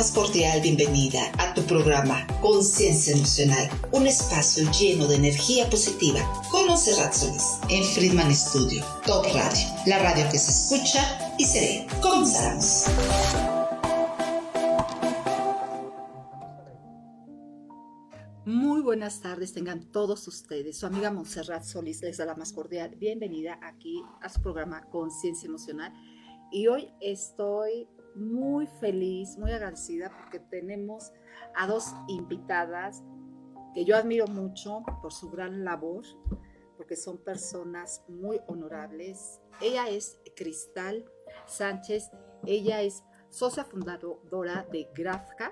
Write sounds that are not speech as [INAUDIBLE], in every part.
más cordial bienvenida a tu programa Conciencia Emocional, un espacio lleno de energía positiva con Monserrat en Friedman Studio, Top Radio, la radio que se escucha y se ve. Comenzamos. Muy buenas tardes, tengan todos ustedes. Su amiga Montserrat Solís les da la más cordial bienvenida aquí a su programa Conciencia Emocional. Y hoy estoy muy feliz, muy agradecida porque tenemos a dos invitadas que yo admiro mucho por su gran labor, porque son personas muy honorables. Ella es Cristal Sánchez, ella es socia fundadora de Grafca,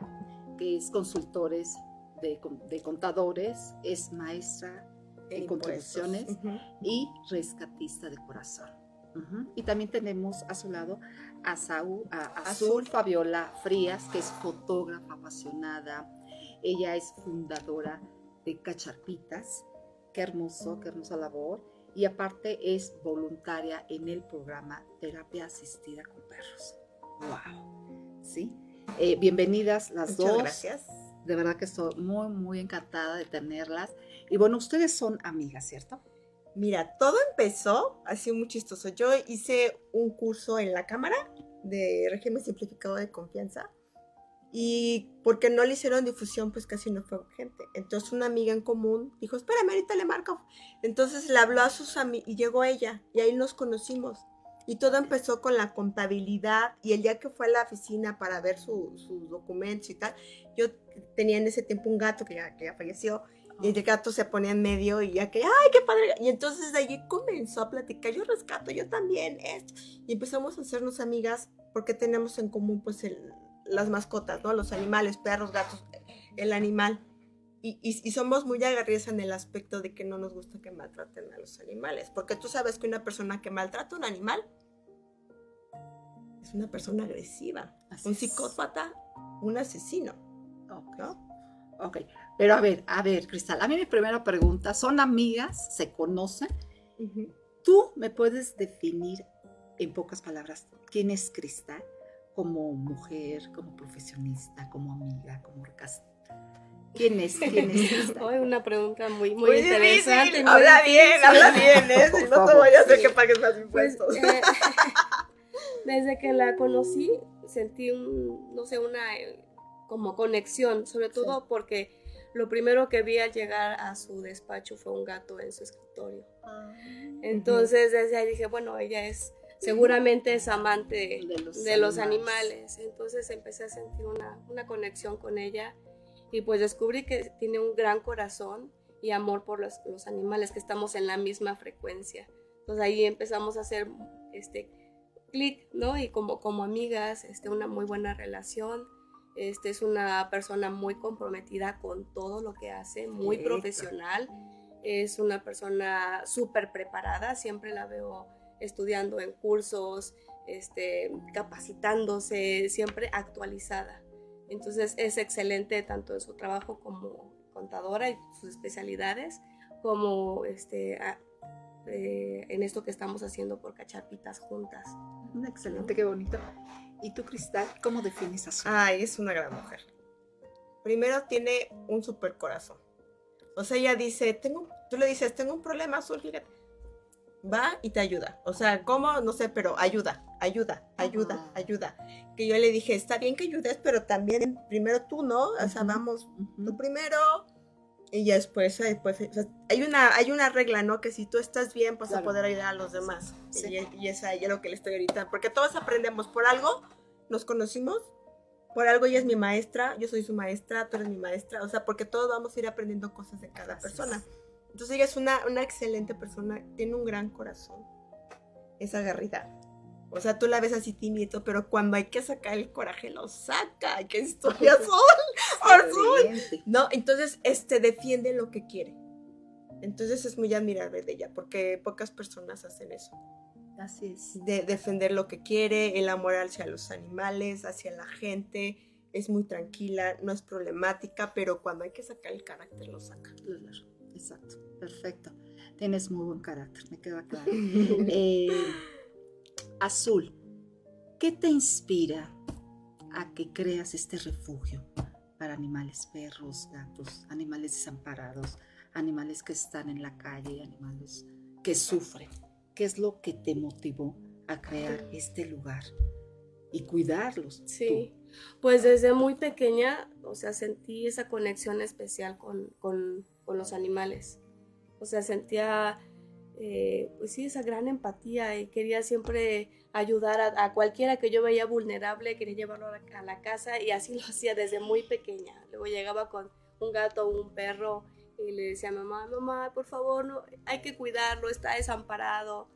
que es consultores de, contadores, es maestra en contribuciones y rescatista de corazón. Y también tenemos a su lado a, Azul Fabiola Frías, que es fotógrafa apasionada. Ella es fundadora de Cacharpitas. Qué hermoso, qué hermosa labor. Y aparte es voluntaria en el programa Terapia Asistida con Perros. ¡Wow! ¿Sí? Eh, bienvenidas las Muchas dos. gracias. De verdad que estoy muy, muy encantada de tenerlas. Y bueno, ustedes son amigas, ¿cierto? Mira, todo empezó así muy chistoso. Yo hice un curso en la Cámara de régimen simplificado de confianza y porque no le hicieron difusión, pues casi no fue gente. Entonces una amiga en común dijo, espérame, ahorita le marco. Entonces le habló a sus amigos y llegó ella y ahí nos conocimos. Y todo empezó con la contabilidad y el día que fue a la oficina para ver sus documentos y tal, yo tenía en ese tiempo un gato que ya, que ya falleció y el gato se ponía en medio y ya que, ¡ay, qué padre! Y entonces de allí comenzó a platicar, yo rescato, yo también, esto. Y empezamos a hacernos amigas porque tenemos en común pues las mascotas, ¿no? Los animales, perros, gatos, el animal. Y, y, somos muy agarridas en el aspecto de que no nos gusta que maltraten a los animales. Porque tú sabes que una persona que maltrata a un animal es una persona agresiva. un psicópata, un asesino. ¿no? Ok, pero a ver, a ver, Cristal, a mí mi primera pregunta, ¿son amigas? ¿Se conocen? ¿Tú me puedes definir en pocas palabras quién es Cristal? Como mujer, como profesionista, como amiga, como ¿Quién es? ¿Quién es Cristal? [LAUGHS] una pregunta muy, muy, interesante. habla bien, habla bien, ¿eh? Si no te voy a hacer que pagues más pues, impuestos. Eh, [LAUGHS] [LAUGHS] desde que la conocí, sentí un, no sé, una eh, como conexión, sobre todo porque lo primero que vi al llegar a su despacho fue un gato en su escritorio. Ah. Entonces desde ahí dije, bueno, ella es seguramente es amante de los, animales. Entonces empecé a sentir una, una, conexión con ella y pues descubrí que tiene un gran corazón y amor por los, los, animales, que estamos en la misma frecuencia. Entonces ahí empezamos a hacer este clic, ¿no? Y como, como amigas, este, una muy buena relación. Este es una persona muy comprometida con todo lo que hace, muy profesional. Es una persona súper preparada, siempre la veo estudiando en cursos, este, capacitándose, siempre actualizada. Entonces es excelente tanto en su trabajo como contadora y sus especialidades, como este, eh, en esto que estamos haciendo por cachapitas juntas. Excelente, qué bonito. ¿Y tú, Cristal, cómo defines a su? Ay, es una gran mujer. Primero tiene un super corazón. O sea, ella dice, tengo, tú le dices, tengo un problema, Azul, fíjate. Va y te ayuda. O sea, ¿cómo? No sé, pero ayuda, ayuda, ayuda, ayuda. Que yo le dije, está bien que ayudes, pero también primero tú, ¿no? O sea, vamos, tú primero, y ya después, después hay, una, hay una regla, ¿no? Que si tú estás bien, vas a poder ayudar a los demás. Y, y, esa es lo que le estoy ahorita. Porque todos aprendemos por algo, nos conocimos, por algo ella es mi maestra, yo soy su maestra, tú eres mi maestra. O sea, porque todos vamos a ir aprendiendo cosas de cada persona. Entonces ella es una, una excelente persona, tiene un gran corazón. Es agarrida. O sea, tú la ves así tímido, pero cuando hay que sacar el coraje, lo saca. ¡Qué historia [LAUGHS] azul! ¡Azul! No, entonces, este, defiende lo que quiere. Entonces es muy admirable de ella, porque pocas personas hacen eso. Así es. De defender lo que quiere, el amor hacia los animales, hacia la gente. Es muy tranquila, no es problemática, pero cuando hay que sacar el carácter, lo saca. Exacto, perfecto. Tienes muy buen carácter, me queda claro. [LAUGHS] eh, Azul, ¿qué te inspira a que creas este refugio para animales, perros, gatos, animales desamparados, animales que están en la calle, animales que sufren? ¿Qué es lo que te motivó a crear este lugar y cuidarlos? Sí, pues desde muy pequeña, o sea, sentí esa conexión especial con, con, con los animales. O sea, sentía, eh, pues sí, esa gran empatía y quería siempre ayudar a, cualquiera que yo veía vulnerable, quería llevarlo a la, casa y así [LAUGHS] lo hacía desde muy pequeña. Luego llegaba con un gato o un perro y le decía a mamá, mamá, por favor, no, hay que cuidarlo, está desamparado.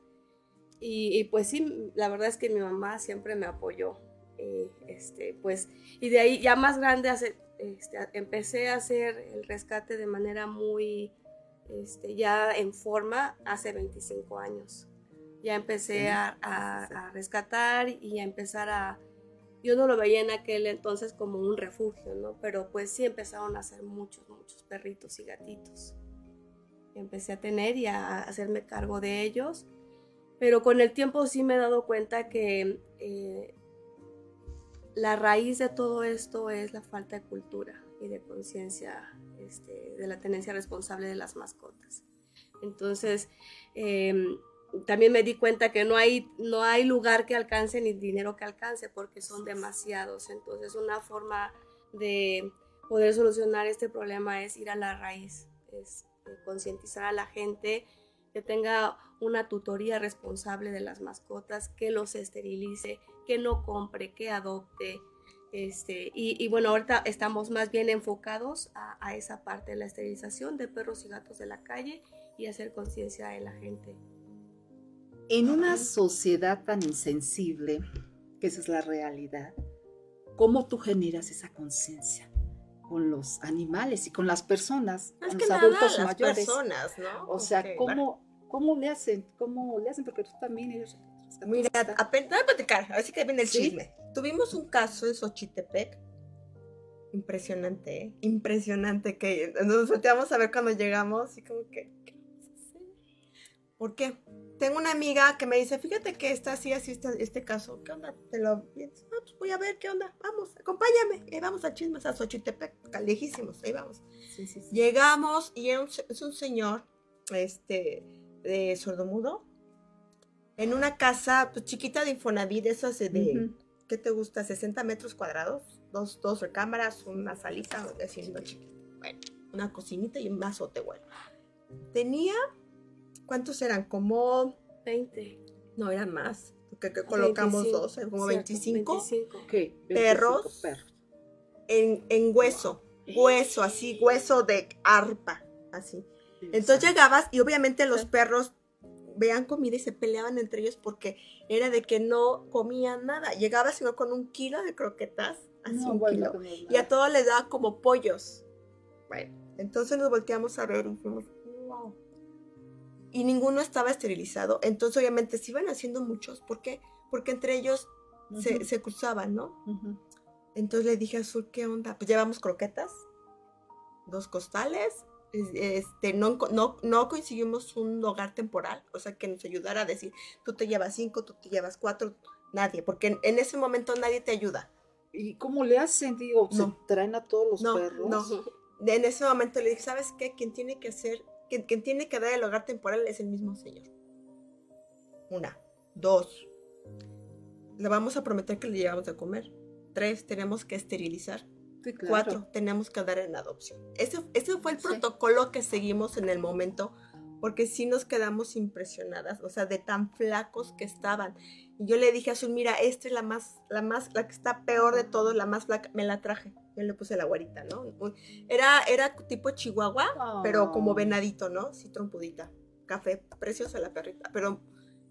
Y, pues sí, la verdad es que mi mamá siempre me apoyó. Eh, este, pues, y de ahí ya más grande hace, este, empecé a hacer el rescate de manera muy, este, ya en forma hace 25 años. Ya empecé a, a, rescatar y a empezar a... Yo no lo veía en aquel entonces como un refugio, ¿no? Pero pues sí empezaron a hacer muchos, muchos perritos y gatitos. Empecé a tener y a hacerme cargo de ellos. Pero con el tiempo sí me he dado cuenta que eh, la raíz de todo esto es la falta de cultura y de conciencia este, de la tenencia responsable de las mascotas. Entonces, em, también me di cuenta que no hay, no hay lugar que alcance ni dinero que alcance porque son demasiados. Entonces, una forma de poder solucionar este problema es ir a la raíz, es eh, concientizar a la gente que tenga una tutoría responsable de las mascotas, que los esterilice, que no compre, que adopte, este, y, bueno, ahorita estamos más bien enfocados a, esa parte de la esterilización de perros y gatos de la calle y hacer conciencia de la gente. En una sociedad tan insensible, que esa es la realidad, ¿cómo tú generas esa conciencia? con los animales y con las personas, con los adultos mayores. Personas, ¿no? O sea, ¿cómo, ¿cómo le hacen? ¿Cómo le hacen? Porque tú también eres Mira, apenas, a platicar, así que viene el chisme. Tuvimos un caso en Xochitepec. Impresionante, ¿eh? Impresionante que nos volteamos a ver cuando llegamos y como que, ¿qué? ¿Por qué? Tengo una amiga que me dice, fíjate que está así, así está este caso. ¿Qué onda? Te lo... pues voy a ver, ¿qué onda? Vamos, acompáñame. Y vamos a chismes a Xochitepec, lejísimos, ahí vamos. Llegamos y es un señor, este, de sordomudo, en una casa pues, chiquita de Infonavit, eso hace de, ¿qué te gusta? 60 metros cuadrados, dos, dos recámaras, una salita, haciendo chiquita. Bueno, una cocinita y un azote, bueno. Tenía, ¿cuántos eran? Como 20. No, eran más, porque colocamos dos, como 25, ¿Qué? perros, perros. En, en hueso, hueso, así, hueso de arpa, así. Entonces llegabas y obviamente los perros vean comida y se peleaban entre ellos porque era de que no comían nada. Llegaba sino con un kilo de croquetas, así un kilo, y a todos les daba como pollos. Bueno, entonces nos volteamos a ver y fuimos, wow. Y ninguno estaba esterilizado. Entonces, obviamente, se iban haciendo muchos. ¿Por qué? Porque entre ellos se, cruzaban, ¿no? Entonces le dije a Azul, ¿qué onda? Pues llevamos croquetas, dos costales, este, no, no, no conseguimos un hogar temporal, o sea, que nos ayudara a decir, tú te llevas cinco, tú te llevas cuatro, nadie, porque en, ese momento nadie te ayuda. ¿Y cómo le hacen? Digo, ¿se traen a todos los no, perros? No, en ese momento le dije, ¿sabes qué? Quien tiene que hacer, quien, quien tiene que dar el hogar temporal es el mismo señor. Una. Dos. Le vamos a prometer que le llevamos a comer. Tres, tenemos que esterilizar. Cuatro, tenemos que dar en adopción. Ese, ese fue el protocolo que seguimos en el momento, porque sí nos quedamos impresionadas, o sea, de tan flacos que estaban. Y yo le dije a Azul, mira, esta es la más, la más, la que está peor de todo, la más flaca, me la traje. Yo le puse la guarita, ¿no? Era, era tipo chihuahua, pero como venadito, ¿no? Sí, trompudita. Café, preciosa la perrita. Pero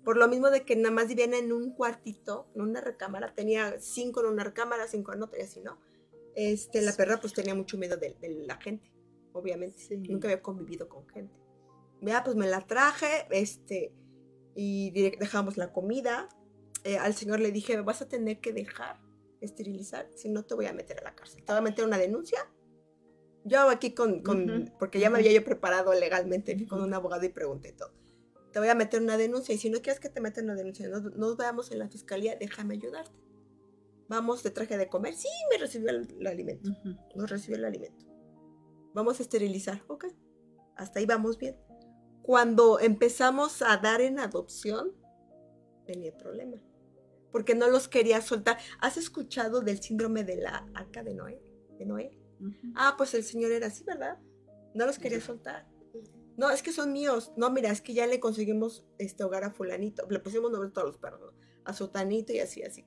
por lo mismo de que nada más vivían en un cuartito, en una recámara, tenía cinco en una recámara, cinco en otra y así, ¿no? Este, la perra pues tenía mucho miedo de, la gente, obviamente. Nunca había convivido con gente. Vea, pues me la traje, este, y dejamos la comida. Eh, al señor le dije, vas a tener que dejar esterilizar, si no te voy a meter a la cárcel. Te voy a meter una denuncia. Yo aquí con, con porque ya me había yo preparado legalmente, fui con un abogado y pregunté todo. Te voy a meter una denuncia y si no quieres que te meta una denuncia, no nos veamos en la fiscalía, déjame ayudarte. Vamos, te traje de comer. Sí, me recibió el, el alimento. Ujú. Nos recibió el alimento. Vamos a esterilizar. Ok. Hasta ahí vamos bien. Cuando empezamos a dar en adopción, tenía problema. Porque no los quería soltar. ¿Has escuchado del síndrome de la arca de Noé? ¿De Noé? Ujú. Ah, pues el señor era así, ¿verdad? No los quería soltar. No, es que son míos. No, mira, es que ya le conseguimos este hogar a fulanito. Le pusimos nombre a todos los perros, ¿no? A sotanito y así, así.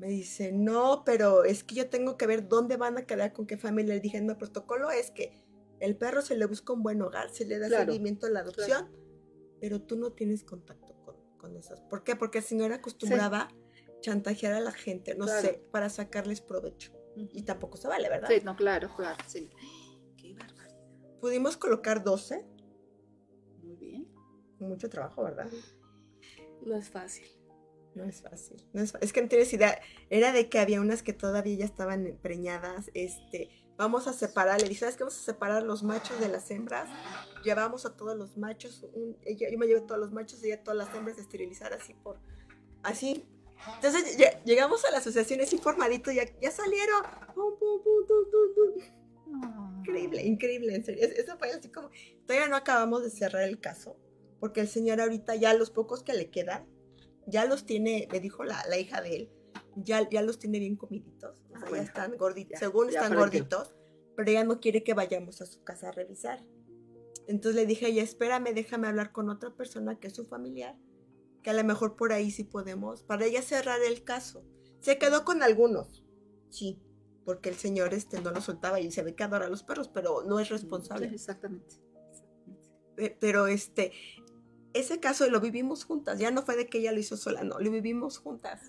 Me dice, no, pero es que yo tengo que ver dónde van a quedar, con qué familia. Le dije, no, el protocolo es que el perro se le busca un buen hogar, se le da Claro, seguimiento a la adopción, pero tú no tienes contacto con, con esas. ¿Por qué? Porque el señor acostumbraba chantajear a la gente, no Claro. sé, para sacarles provecho. Y tampoco se vale, ¿verdad? Sí, no, claro, claro, sí. Qué barbaridad. Pudimos colocar 12, Muy bien. mucho trabajo, ¿verdad? No es fácil. No es fácil. No es, que no tienes idea. Era de que había unas que todavía ya estaban preñadas. Este, vamos a separar. Le dije, ¿sabes qué? Vamos a separar los machos de las hembras. Llevamos a todos los machos. un- yo me llevé todos los machos y ella todas las hembras a esterilizar así por. Así. Entonces lle- llegamos a la asociación así formadito. Ya, ya salieron. Pum, pum, pum. Ah. Increíble, increíble, en serio. Es- Eso fue así como. Todavía no acabamos de cerrar el caso. Porque el señor ahorita ya los pocos que le quedan, ya los tiene, me dijo la, la hija de él, ya, ya los tiene bien comiditos. O sea, Ah, ya están gorditos. Ya, Según ya están gorditos, pero ella no quiere que vayamos a su casa a revisar. Entonces le dije a ella, espérame, déjame hablar con otra persona que es su familiar, que a lo mejor por ahí sí podemos, para ella cerrar el caso. Se quedó con algunos, sí, porque el señor este no lo soltaba y se ve que adora a los perros, pero no es responsable. Sí, exactamente. Pe- Pero este, ese caso lo vivimos juntas, ya no fue de que ella lo hizo sola, no, lo vivimos juntas.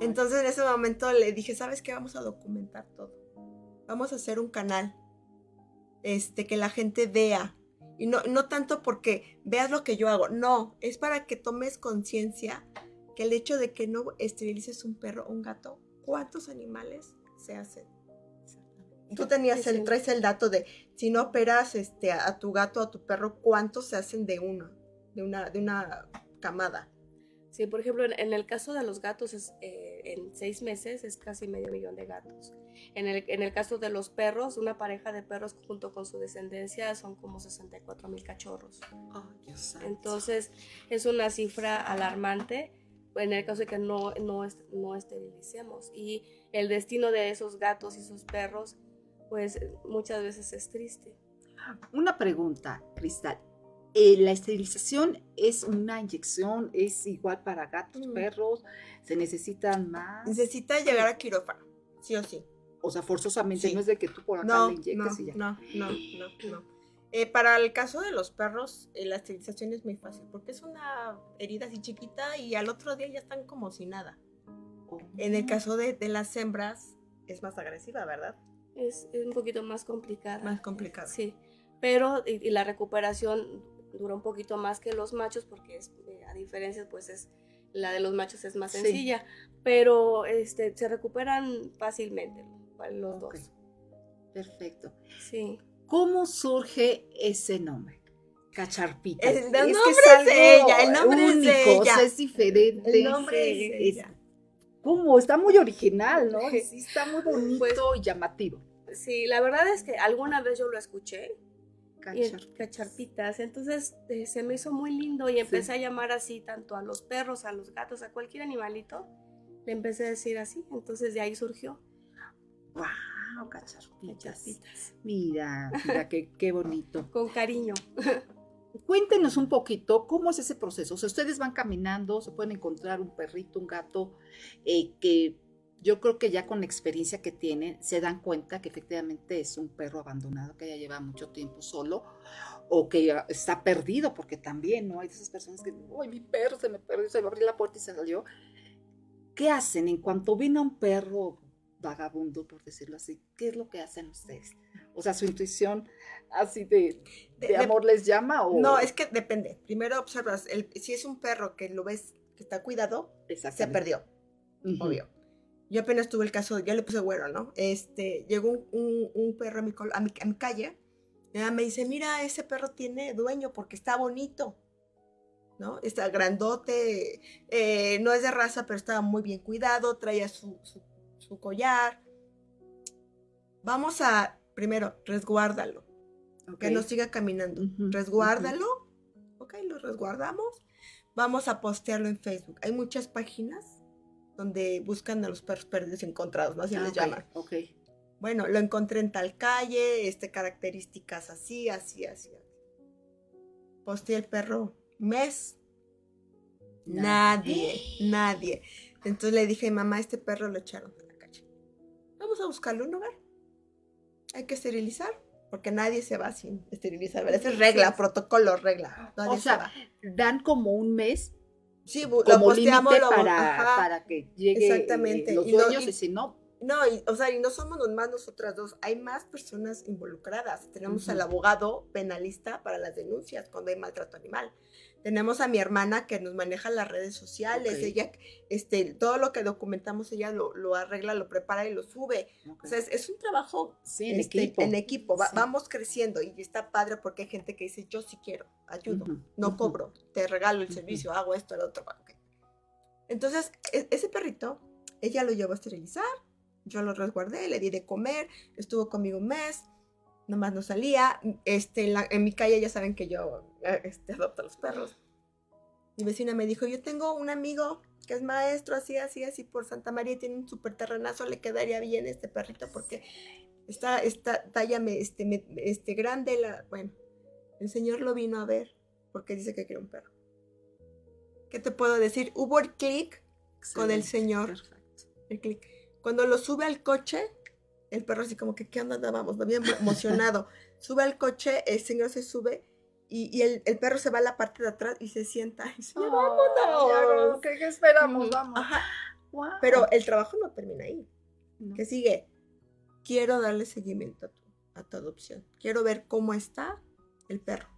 Entonces en ese momento le dije, ¿sabes qué? Vamos a documentar todo. Vamos a hacer un canal, este, que la gente vea. Y no, no tanto porque veas lo que yo hago, no, es para que tomes conciencia que el hecho de que no esterilices un perro o un gato, ¿cuántos animales se hacen? Tú tenías el, traes el dato de si no operas este, a tu gato o a tu perro, ¿cuántos se hacen de uno? De una, de una camada. Sí, por ejemplo, en, en el caso de los gatos, es, eh, en seis meses es casi medio millón de gatos. En el, en el caso de los perros, una pareja de perros junto con su descendencia son como 64 mil cachorros. santo. Entonces, es una cifra alarmante en el caso de que no, no, no esterilicemos. Y el destino de esos gatos y esos perros, pues muchas veces es triste. Una pregunta, Cristal. Eh, ¿La esterilización es una inyección? ¿Es igual para gatos, Mm. perros? ¿Se necesitan más? Necesita llegar a quirófano, sí o sí. O sea, forzosamente Sí. no es de que tú por acá No, le inyectes no, y ya. no, no, no, no. Eh, para el caso de los perros, eh, la esterilización es muy fácil porque es una herida así chiquita y al otro día ya están como si nada. Oh. En el caso de, de las hembras es más agresiva, ¿verdad? Es, es un poquito más complicada. Más complicada. Sí, pero y, y la recuperación dura un poquito más que los machos porque es, eh, a diferencia pues es la de los machos es más Sí. sencilla, pero este se recuperan fácilmente los Ok. dos. Perfecto. Sí. ¿Cómo surge ese nombre? Cacharpita. El Es nombre que es algo de ella, el nombre es de único, o ella. sea, es diferente. El nombre es Es- ella. ¿Cómo? Está muy original, ¿no? [LAUGHS] Sí, está muy bonito Pues- y llamativo. Sí, la verdad es que alguna vez yo lo escuché Cacharpitas. cacharpitas, entonces eh, se me hizo muy lindo y empecé a llamar así tanto a los perros, a los gatos, a cualquier animalito, le empecé a decir así, entonces de ahí surgió Wow, cacharpitas. cacharpitas, Mira, mira qué, qué bonito. [LAUGHS] con cariño. Cuéntenos un poquito cómo es ese proceso. O sea, ustedes van caminando, se pueden encontrar un perrito, un gato, eh, que yo creo que ya con la experiencia que tienen se dan cuenta que efectivamente es un perro abandonado que ya lleva mucho tiempo solo o que está perdido, porque también, ¿no? Hay esas personas que, ¡ay, mi perro se me perdió, se me abrió la puerta y se salió! ¿Qué hacen en cuanto ven a un perro vagabundo, por decirlo así? ¿Qué es lo que hacen ustedes? O sea, su intuición así de, De- de amor les llama o... No, es que depende. Primero observas, el- si es un perro que lo ves que está cuidado, se perdió, Ujú. obvio. Yo apenas tuve el caso, ya le puse güero, ¿no? Este, llegó un, un- un perro a mi, a mi, a mi calle, me dice, mira, ese perro tiene dueño porque está bonito. ¿no? Está grandote, eh, no es de raza, pero estaba muy bien cuidado, traía su, su- su collar. Vamos a, primero, resguárdalo, Ok. que no siga caminando. Resguárdalo, ok, lo resguardamos. Vamos a postearlo en Facebook. Hay muchas páginas donde buscan a los perros perdidos y encontrados, ¿no? Así Ah, les ok, llaman. Ok. Bueno, lo encontré en tal calle, este, características así, así, así. Posteé el perro mes. Nadie, nadie. Entonces le dije, mamá, este perro lo echaron a la calle. Vamos a buscarle un hogar. Hay que esterilizar, porque nadie se va sin esterilizar. Esa es regla, protocolo, regla. Nadie O se sea, va. Dan como un mes Sí, como posteamos, para, ajá. para que llegue eh, Exactamente. los Y no- dueños y- y si no, No, y, o sea, y no somos nomás nosotras dos, hay más personas involucradas. Tenemos al abogado penalista para las denuncias cuando hay maltrato animal. Tenemos a mi hermana que nos maneja las redes sociales. Ok. Ella, este, todo lo que documentamos, ella lo, lo arregla, lo prepara y lo sube. ok. O sea, es, es un trabajo sí, en este, equipo. en equipo. Va- Sí. Vamos creciendo y está padre porque hay gente que dice, yo sí quiero, ayudo Ujú, no ujú. cobro, te regalo el Ujú. servicio, hago esto, el otro. ok. Entonces, e- ese perrito, ella lo llevó a esterilizar, yo lo resguardé, le di de comer, estuvo conmigo un mes, nomás no salía. Este, en, la- en mi calle ya saben que yo eh, este, adopto a los perros. Mi vecina me dijo, yo tengo un amigo que es maestro, así, así, así, por Santa María, tiene un súper terrenazo, le quedaría bien este perrito porque está, está talla me- este, me- este, grande. La, bueno, el señor lo vino a ver porque dice que quiere un perro. ¿Qué te puedo decir? Hubo el clic, con el señor. Perfecto. el clic. Cuando lo sube al coche, el perro así como que, ¿qué onda andábamos? Bien emocionado. [LAUGHS] sube al coche, el señor se sube y, y el, el perro se va a la parte de atrás y se sienta. Y dice, "Ya vámonos". ¿Qué, qué esperamos? Vamos. Ajá. [GASPS] Wow. Pero el trabajo no termina ahí. No. ¿Qué sigue? Quiero darle seguimiento a tu, a tu adopción. Quiero ver cómo está el perro.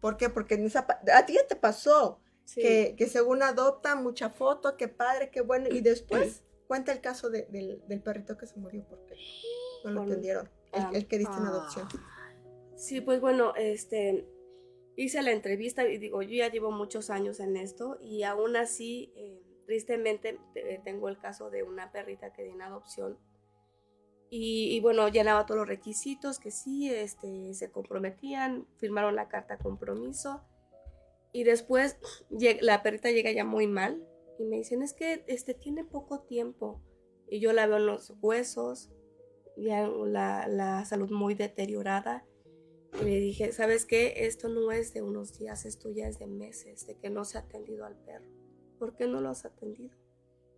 ¿Por qué? Porque en esa pa- a ti ya te pasó Sí. que, que según adopta, mucha foto, qué padre, qué bueno. Y después cuenta el caso de- del, del perrito que se murió porque [GASPS] no lo atendieron. El, ah, el que diste en Ah. adopción. Sí, pues bueno, este, hice la entrevista y digo, yo ya llevo muchos años en esto y aún así, eh, tristemente, te- tengo el caso de una perrita que di en adopción y, y, bueno, llenaba todos los requisitos que sí, este, se comprometían, firmaron la carta compromiso y después [SNIFFS] la perrita llega ya muy mal y me dicen, es que este, tiene poco tiempo y yo la veo en los huesos, ya la, la salud muy deteriorada. Y le dije, ¿sabes qué? Esto no es de unos días, esto ya es de meses, de que no se ha atendido al perro. ¿Por qué no lo has atendido?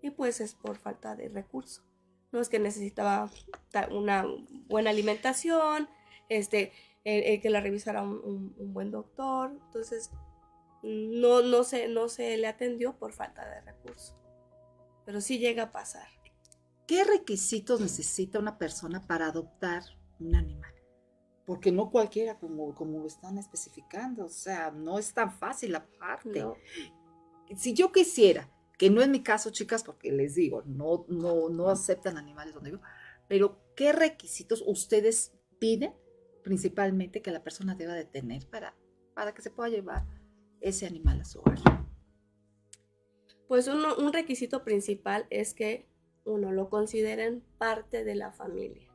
Y pues es por falta de recursos. No es que necesitaba ta- una buena alimentación, este, el, el que la revisara un buen doctor. Entonces, no, no, se, no se le atendió por falta de recursos. Pero sí llega a pasar. ¿Qué requisitos necesita una persona para adoptar un animal? Porque no cualquiera, como, como están especificando, o sea, no es tan fácil aparte. ¿no? Si yo quisiera, que no es mi caso, chicas, porque les digo, no, no, no aceptan animales donde vivo, pero ¿qué requisitos ustedes piden principalmente que la persona deba de tener para, para que se pueda llevar ese animal a su hogar? Pues uno- un requisito principal es que uno lo consideren parte de la familia,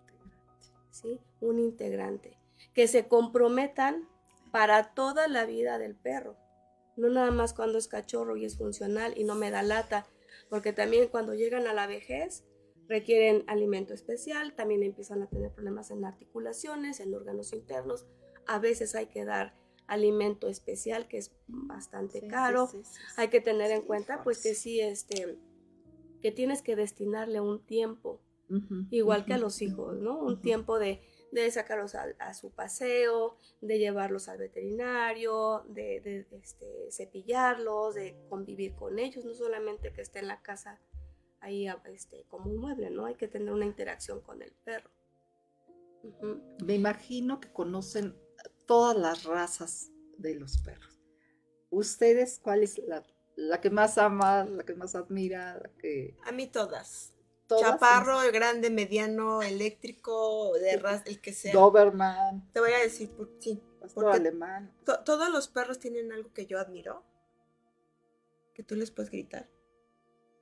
¿sí? Un integrante. Que se comprometan para toda la vida del perro. No nada más cuando es cachorro y es funcional y no me da lata, porque también cuando llegan a la vejez requieren alimento especial, también empiezan a tener problemas en articulaciones, en órganos internos. A veces hay que dar alimento especial que es bastante caro. Sí, sí, sí, sí. Hay que tener en cuenta pues que sí, este, que tienes que destinarle un tiempo, igual que a los hijos, ¿no? Un tiempo de, de sacarlos a, a su paseo, de llevarlos al veterinario, de, de, este, cepillarlos, de convivir con ellos, no solamente que esté en la casa ahí este, como un mueble, ¿no? Hay que tener una interacción con el perro. Me imagino que conocen todas las razas de los perros. ¿Ustedes cuál es la, la que más ama, la que más admira, la que A mí todas. todas? Chaparro, el grande, mediano, eléctrico, de raza, el que sea. Doberman, Te voy a decir, por, sí. pastor Porque- alemán. to- todos los perros tienen algo que yo admiro. que tú les puedes gritar.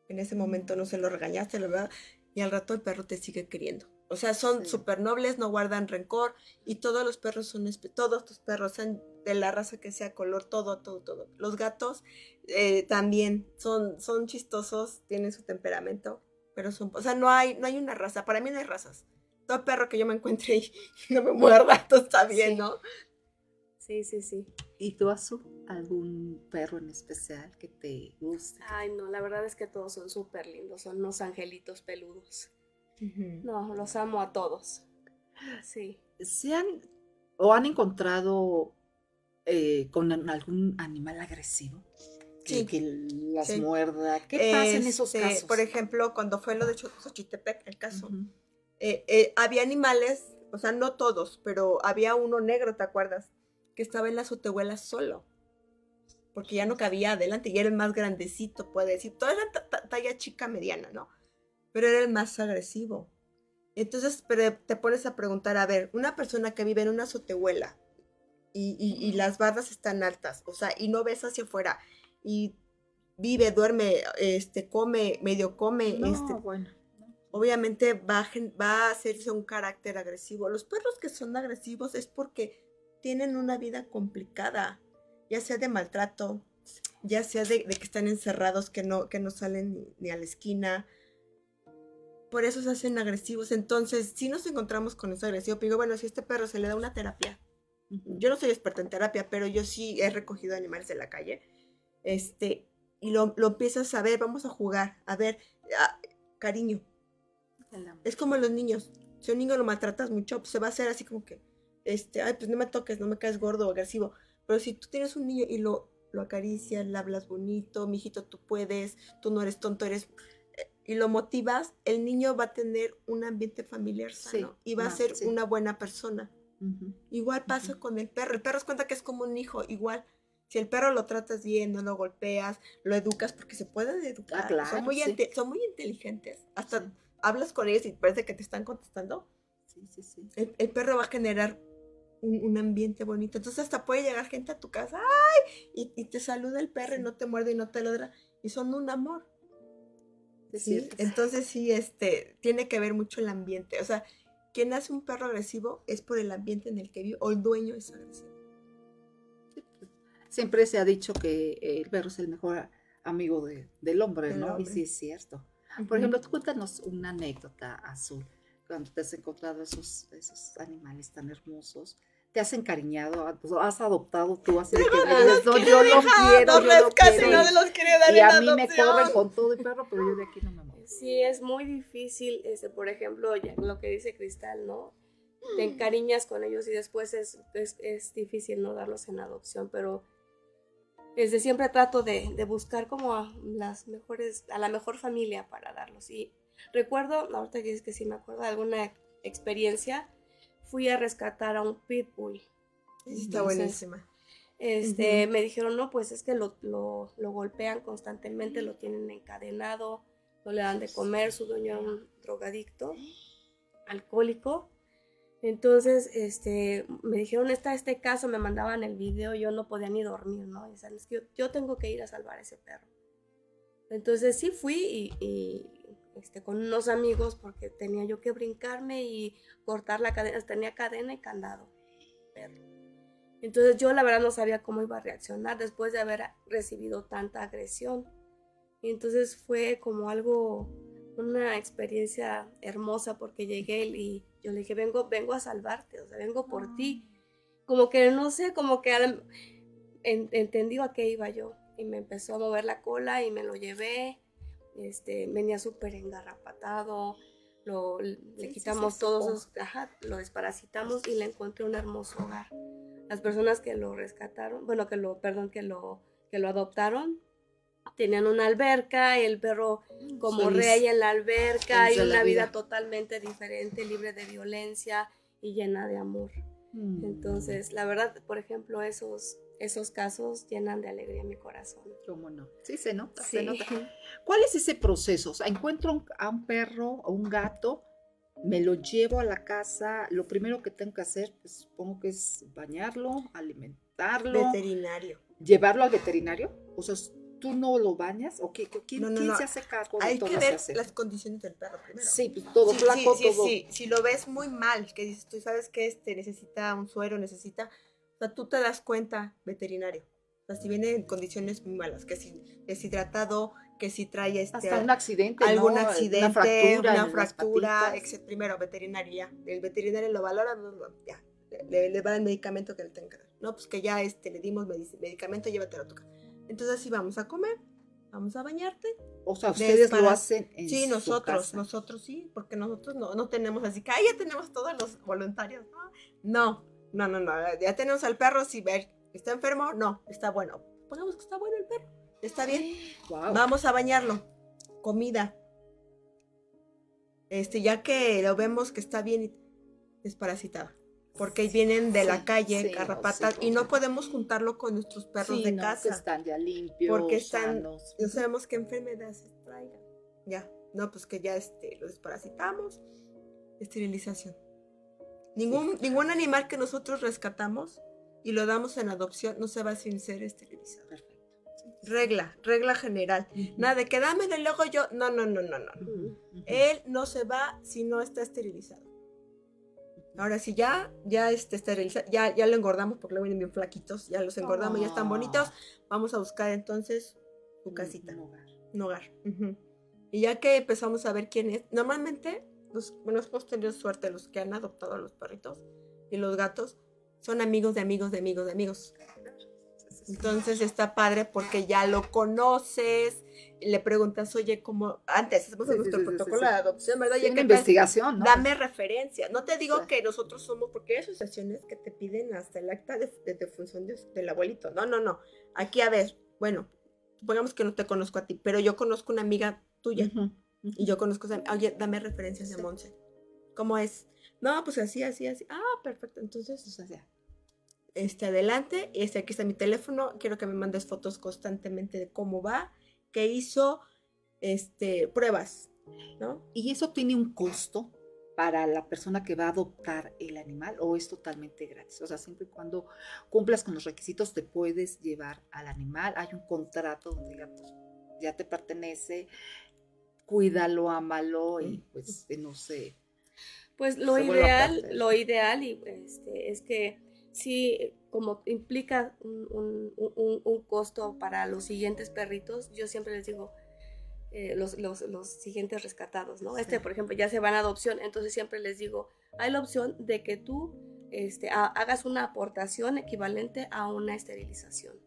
En ese momento no se lo regañaste, la verdad, y al rato el perro te sigue queriendo. O sea, son Sí. súper nobles, no guardan rencor y todos los perros son, todos tus perros, sean de la raza que sea, color, todo, todo, todo. Los gatos eh, también son, son chistosos, tienen su temperamento, pero son, o sea, no hay, no hay una raza, para mí no hay razas. Todo perro que yo me encuentre y [LAUGHS] no me muerda, [LAUGHS] todo está bien, Sí. ¿no? Sí, sí, sí. ¿Y tú, Azul, algún perro en especial que te guste? Ay, no, la verdad es que todos son súper lindos, son unos angelitos peludos. No, los amo a todos. Sí. ¿Se han o han encontrado eh, con algún animal agresivo? Que, Sí. que las Sí. muerda. ¿Qué pasa en esos Este, casos? Por ejemplo, cuando fue lo de Xochitepec, el caso, eh, eh, había animales, o sea, no todos, pero había uno negro, ¿te acuerdas? Que estaba en la azotehuela solo. Porque ya no cabía adelante y era el más grandecito, puede decir. Toda era ta- ta- talla chica mediana, ¿no? Pero era el más agresivo. Entonces, te pones a preguntar, a ver, una persona que vive en una azotehuela y, y- y las bardas están altas, o sea, y no ves hacia afuera, y vive, duerme, este, come, medio come, No, este, bueno. no. obviamente va va a hacerse un carácter agresivo. Los perros que son agresivos es porque tienen una vida complicada, ya sea de maltrato, ya sea de, de que están encerrados, que no, que no salen ni, ni a la esquina. Por eso se hacen agresivos. Entonces, si nos encontramos con ese agresivo, digo, bueno, si a este perro se le da una terapia, yo no soy experta en terapia, pero yo sí he recogido animales de la calle. Este, y lo, lo empiezas a ver, vamos a jugar, a ver, ah, cariño. Es como los niños. Si a un niño lo maltratas mucho, pues se va a hacer así como que, este, ay, pues no me toques, no me caes gordo o agresivo. Pero si tú tienes un niño y lo, lo acaricias, le hablas bonito, mijito, tú puedes, tú no eres tonto, eres. eh, Y lo motivas, el niño va a tener un ambiente familiar Sí, sano y va a ser sí. una buena persona. Igual pasa con el perro. El perro es cuenta que es como un hijo, igual. Si el perro lo tratas bien, no lo golpeas, lo educas, porque se pueden educar. Ah, claro, son, muy sí. son muy inteligentes. Hasta hablas con ellos y parece que te están contestando. Sí, sí, sí. El, el perro va a generar un, un ambiente bonito. Entonces hasta puede llegar gente a tu casa, ¡ay! Y, y te saluda el perro y no te muerde y no te ladra. Y son un amor. Entonces sí, este, tiene que ver mucho el ambiente. O sea, quien hace un perro agresivo es por el ambiente en el que vive o el dueño es agresivo. Pues, Siempre se ha dicho que el perro es el mejor amigo de- del hombre, Del ¿no? hombre. Y sí es cierto. Por ejemplo, tú cuéntanos una anécdota azul, cuando te has encontrado esos, esos animales tan hermosos. ¿Te has encariñado? Pues, ¿Has adoptado tú así de que dices, no, yo lo quiero, yo casi quiero? no y- se los quiere dar Y en a mí me corren con todo y perro, pero yo de aquí no me muevo. Sí, es muy difícil, este, por ejemplo, ya lo que dice Cristal, ¿no? Te encariñas con ellos y después es, es, es difícil no darlos en adopción, pero desde siempre trato de, de buscar como a las mejores, a la mejor familia para darlos. Y recuerdo, ahorita que dices que sí me acuerdo de alguna experiencia, fui a rescatar a un pitbull. Está Entonces, buenísima. Este, me dijeron, no, pues es que lo, lo, lo golpean constantemente, lo tienen encadenado, no le dan de comer, su dueño era un drogadicto, alcohólico. Entonces, este, me dijeron, está este caso, me mandaban el video, yo no podía ni dormir, ¿no? Y es que yo, yo tengo que ir a salvar a ese perro. Entonces sí fui y, y, este, con unos amigos porque tenía yo que brincarme y cortar la cadena, tenía cadena y candado. Entonces yo la verdad no sabía cómo iba a reaccionar después de haber recibido tanta agresión. Y entonces fue como algo, una experiencia hermosa porque llegué y yo le dije, vengo, vengo a salvarte, o sea, vengo por ti. Como que no sé, como que en- entendió a qué iba yo. Y me empezó a mover la cola y me lo llevé. Este, venía súper engarrapatado. Lo, le sí, quitamos sí, todos esos, ajá, lo desparasitamos y le encontré un hermoso hogar. Las personas que lo rescataron, bueno, que lo, perdón, que lo, que lo adoptaron, tenían una alberca y el perro como Feliz. rey en la alberca y una vida. vida. totalmente diferente, libre de violencia y llena de amor. Mm. Entonces, la verdad, por ejemplo, esos, esos casos llenan de alegría mi corazón. ¿Cómo no? Sí, se nota, Sí. se nota. [LAUGHS] ¿Cuál es ese proceso? O sea, encuentro un- a un perro o un gato, me lo llevo a la casa, lo primero que tengo que hacer, pues supongo que es bañarlo, alimentarlo, Veterinario. llevarlo al veterinario. O sea, ¿Tú no lo bañas? ¿O qué, quién, No, no, quién no. se hace cargo de Hay todo que ver aseo? las condiciones del perro primero. Sí, pues todo Sí, flaco, sí, sí, todo. sí. Si lo ves muy mal, que dices, tú sabes que este necesita un suero, necesita, o sea, tú te das cuenta, veterinario. O sea, si viene en condiciones muy malas, que si deshidratado, que si trae este Hasta un accidente, algún ¿no? accidente, una fractura, una fractura, etc. primero veterinario ya. El veterinario lo valora, ya. Le, le va el medicamento que le tenga que dar. No, pues que ya este, le dimos medic- medicamento, llévatelo a tu casa. Entonces así vamos a comer, vamos a bañarte. O sea, ustedes lo hacen en Sí, su nosotros, casa. nosotros sí, porque nosotros no, no tenemos así que, "Ay, ya tenemos todos los voluntarios. No, no, no, no, ya tenemos al perro, si ver, está enfermo, no, está bueno. Pongamos que está bueno el perro, está bien. Vamos a bañarlo. Comida. Este, ya que lo vemos que está bien desparasitado. Porque vienen de la calle, sí, no, garrapatas, sí, y no no. podemos juntarlo con nuestros perros de no, que casa. están ya limpios, Porque están- sanos. No sabemos qué enfermedades traigan. Ya, no, pues que ya este, lo desparasitamos. Esterilización. Ningún, ningún animal que nosotros rescatamos y lo damos en adopción no se va sin ser esterilizado. Perfecto. Regla, regla general. Nada de que dame del logo yo. No, no, no, no, no. Él no se va si no está esterilizado. Ahora si ya, ya este, esterilizado, ya, ya lo engordamos porque luego vienen bien flaquitos, ya los engordamos, ya están Ah. bonitos. Vamos a buscar entonces su casita, un hogar. un hogar. Ujú. Y ya que empezamos a ver quién es, normalmente, los, bueno, hemos tenido suerte, los que han adoptado a los perritos y los gatos son amigos de amigos de amigos de amigos. Entonces está padre porque ya lo conoces, le preguntas, oye, ¿cómo? Antes hacemos Sí, nuestro sí, protocolo sí. de adopción, ¿verdad? ¿qué tal? investigación, ¿no? Dame referencia. No te digo que nosotros somos, porque hay asociaciones que te piden hasta el acta de, de defunción de- del abuelito. No, no, no. Aquí, a ver, bueno, supongamos que no te conozco a ti, pero yo conozco una amiga tuya Y yo conozco, oye, dame referencias de. Monse. ¿Cómo es? No, pues así, así, así. Ah, perfecto. Entonces, O sea, ya. este, adelante. Este, aquí está mi teléfono. Quiero que me mandes fotos constantemente de cómo va, qué hizo, este, pruebas, ¿no? ¿Y eso tiene un costo para la persona que va a adoptar el animal o es totalmente gratis? O sea, siempre y cuando cumplas con los requisitos te puedes llevar al animal. Hay un contrato donde diga, pues, ya te pertenece, cuídalo, ámalo y pues eh, no sé. Pues lo ideal, lo ideal y, este, es que sí, como implica un, un- un- un costo para los siguientes perritos, yo siempre les digo, eh, los, los- los siguientes rescatados, ¿no? Este, por ejemplo, ya se van a adopción, entonces siempre les digo, hay la opción de que tú este, ha- hagas una aportación equivalente a una esterilización.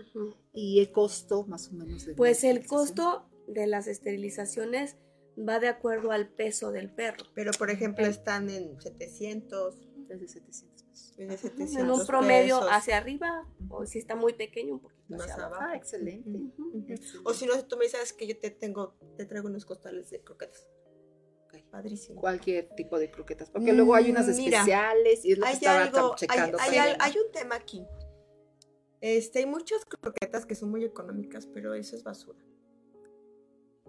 Ujú. ¿Y el costo más o menos? de Pues el costo de las esterilizaciones va de acuerdo al peso del perro. Pero, por ejemplo, Eh. están en 700, Desde 700 pesos. desde Ujú, 700 En un promedio pesos. hacia arriba, o si está muy pequeño, un poquito Más hacia abajo. Ah, excelente. O si no, si tú me dices que yo te tengo, te traigo unos costales de croquetas. Padrísimo. Cualquier tipo de croquetas, porque luego hay unas Mm, mira, especiales y es lo que Hay estaba algo, hay, checando. hay hay un tema aquí. Este, hay muchas croquetas que son muy económicas, pero eso es basura.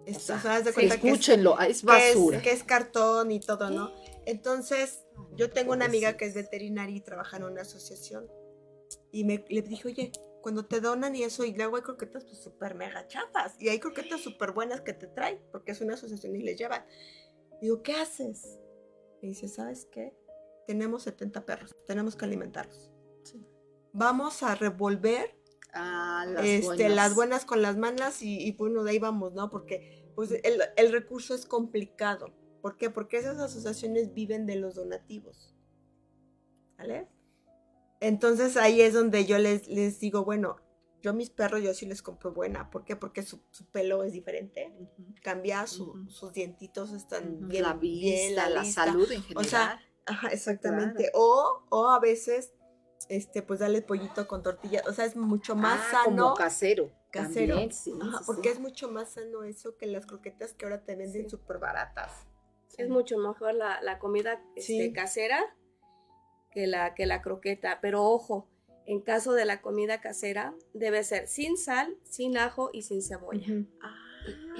Esto, o sea, sí, cuenta que es- escúchenlo, es que es, basura. que es cartón y todo, ¿no? Entonces, yo tengo una amiga que es veterinaria y trabaja en una asociación. Y me, le dije, oye, cuando te donan y eso, y luego hay croquetas pues súper mega chafas. Y hay croquetas súper buenas que te traen, porque es una asociación y les llevan. Digo, ¿qué haces? Me dice, ¿sabes qué? Tenemos 70 perros, tenemos que alimentarlos. Sí. Vamos a revolver Ah, las este, buenas. las buenas con las malas y, y bueno, de ahí vamos, ¿no? Porque pues el, el recurso es complicado. ¿Por qué? Porque esas asociaciones viven de los donativos. ¿Vale? Entonces ahí es donde yo les, les digo, bueno, yo mis perros yo sí les compro buena. ¿Por qué? Porque su, su pelo es diferente. Ujú. Cambia, su- Ujú. sus dientitos están Ujú. bien, la bien, vista, la, vista. salud en O general. sea, Ajá, exactamente. O, o a veces, este, pues darle pollito con tortilla. O sea, es mucho más Ah, sano. Como casero. Casero. También, sí, Ajá, sí, porque sí. es mucho más sano eso que las croquetas que ahora te venden súper baratas. Es mucho mejor la, la comida este, casera que la, que la croqueta. Pero ojo, en caso de la comida casera, debe ser sin sal, sin ajo y sin cebolla. Ah,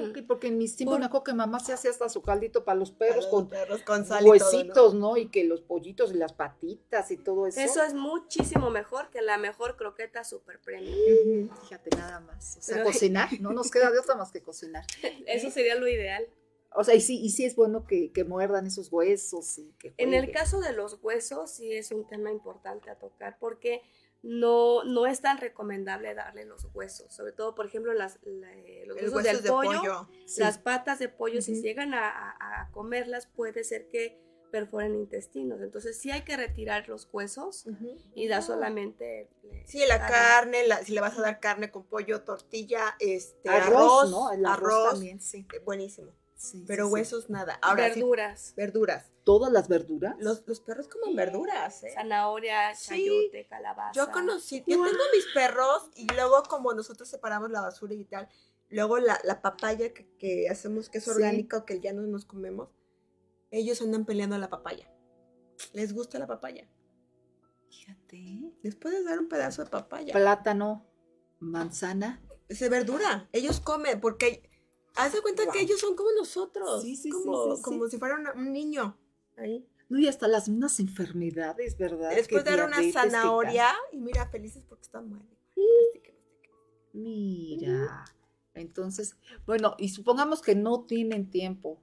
ok, porque en mis tiempos Por- me acuerdo que mamá se hacía hasta su caldito para los perros Para con los perros con sal y todo, ¿no? huesitos, ¿no? Y que los pollitos y las patitas y todo eso. Eso es muchísimo mejor que la mejor croqueta super premium. Fíjate nada más. O sea, Pero- cocinar, [LAUGHS] no nos queda de otra más que cocinar. Eso sería lo ideal. O sea, y sí, y sí es bueno que, que muerdan esos huesos y que En el caso de los huesos, sí es un tema importante a tocar porque no, no es tan recomendable darle los huesos. Sobre todo, por ejemplo, las, la- los huesos hueso del de pollo, pollo. Sí. las patas de pollo, si llegan a, a- a comerlas, puede ser que perforen intestinos. Entonces, sí hay que retirar los huesos y dar solamente. eh, Sí, la carne, la- si le vas a dar carne con pollo, tortilla, este, arroz, arroz, ¿no? El arroz, arroz, también, sí. eh, buenísimo. Sí, Pero sí, sí. huesos nada. Ahora sí, verduras, verduras. Todas las verduras. Los, los perros comen verduras, ¿eh? zanahoria, Sí. chayote, calabaza. Yo conocí, yo tengo mis perros y luego como nosotros separamos la basura y tal, luego la, la papaya que, que hacemos que es Sí. orgánico, que ya no nos comemos, ellos andan peleando la papaya. Les gusta la papaya. Fíjate. Les puedes dar un pedazo de papaya. Plátano, manzana. Es de verdura. Ellos comen porque haz de cuenta Wow. que ellos son como nosotros. Sí, sí, sí, como, sí, como si fuera una- un niño. Ahí. No, y hasta las mismas enfermedades, ¿verdad? Les puedes dar una zanahoria y mira, felices porque están muertos. Mira, entonces, bueno, y supongamos que no tienen tiempo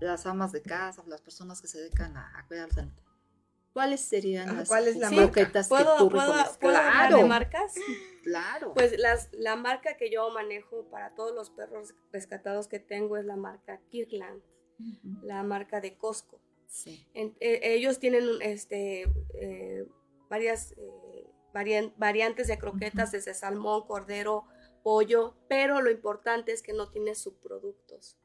las amas de casa, las personas que se dedican a, a cuidar al. ¿Cuáles serían Ajá, las ¿cuál es la Sí, croquetas que ¿Puedo, tú puedo, de marcas? claro. Pues las, la marca que yo manejo para todos los perros rescatados que tengo es la marca Kirkland, la marca de Costco. Sí. En- eh, ellos tienen este, eh, varias eh, varian- variantes de croquetas, desde salmón, cordero, pollo, pero lo importante es que no tiene subproductos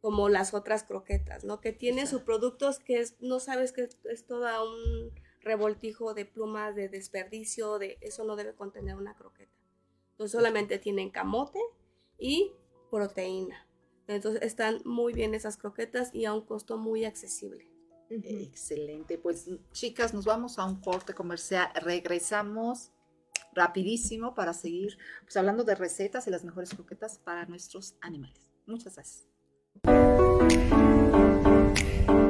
como las otras croquetas, ¿no? Que tienen Exacto. subproductos que es, no sabes que es, toda un revoltijo de plumas, de desperdicio, de eso no debe contener una croqueta. Entonces solamente tienen camote y proteína. Entonces están muy bien esas croquetas y a un costo muy accesible. Excelente. Pues chicas, nos vamos a un corte comercial. Regresamos rapidísimo para seguir pues, hablando de recetas y las mejores croquetas para nuestros animales. Muchas gracias.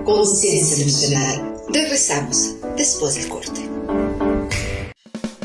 Conciencia emocional. Regresamos después del corte.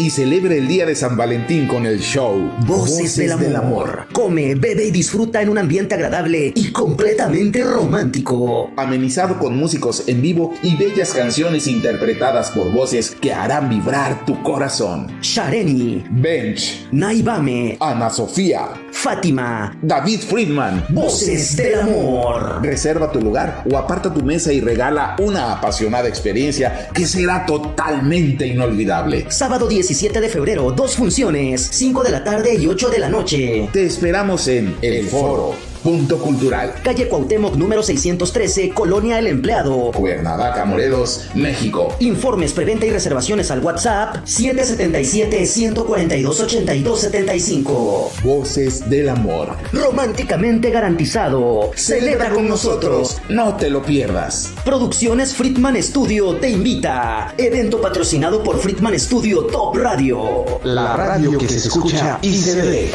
y celebra el día de San Valentín con el show Voces del amor. Come, bebe y disfruta en un ambiente agradable y completamente romántico. Amenizado con músicos en vivo y bellas canciones interpretadas por voces que harán vibrar tu corazón. Shareni, Bench, Naibame, Ana Sofía, Fátima. David Friedman. Voces del amor. Reserva tu lugar o aparta tu mesa y regala una apasionada experiencia que será totalmente inolvidable. Sábado 17 de febrero, dos funciones, 5 de la tarde y 8 de la noche. Te esperamos en El Foro, Punto Cultural, Calle Cuauhtémoc número 613, Colonia El Empleado. Cuernavaca, Morelos, México. Informes, preventa y reservaciones al WhatsApp 777-142-8275. Voces del amor. Románticamente garantizado. Celebra con nosotros. No te lo pierdas. Producciones Friedman Studio te invita. Evento patrocinado por Friedman Studio Top Radio. La radio que se escucha y se ve.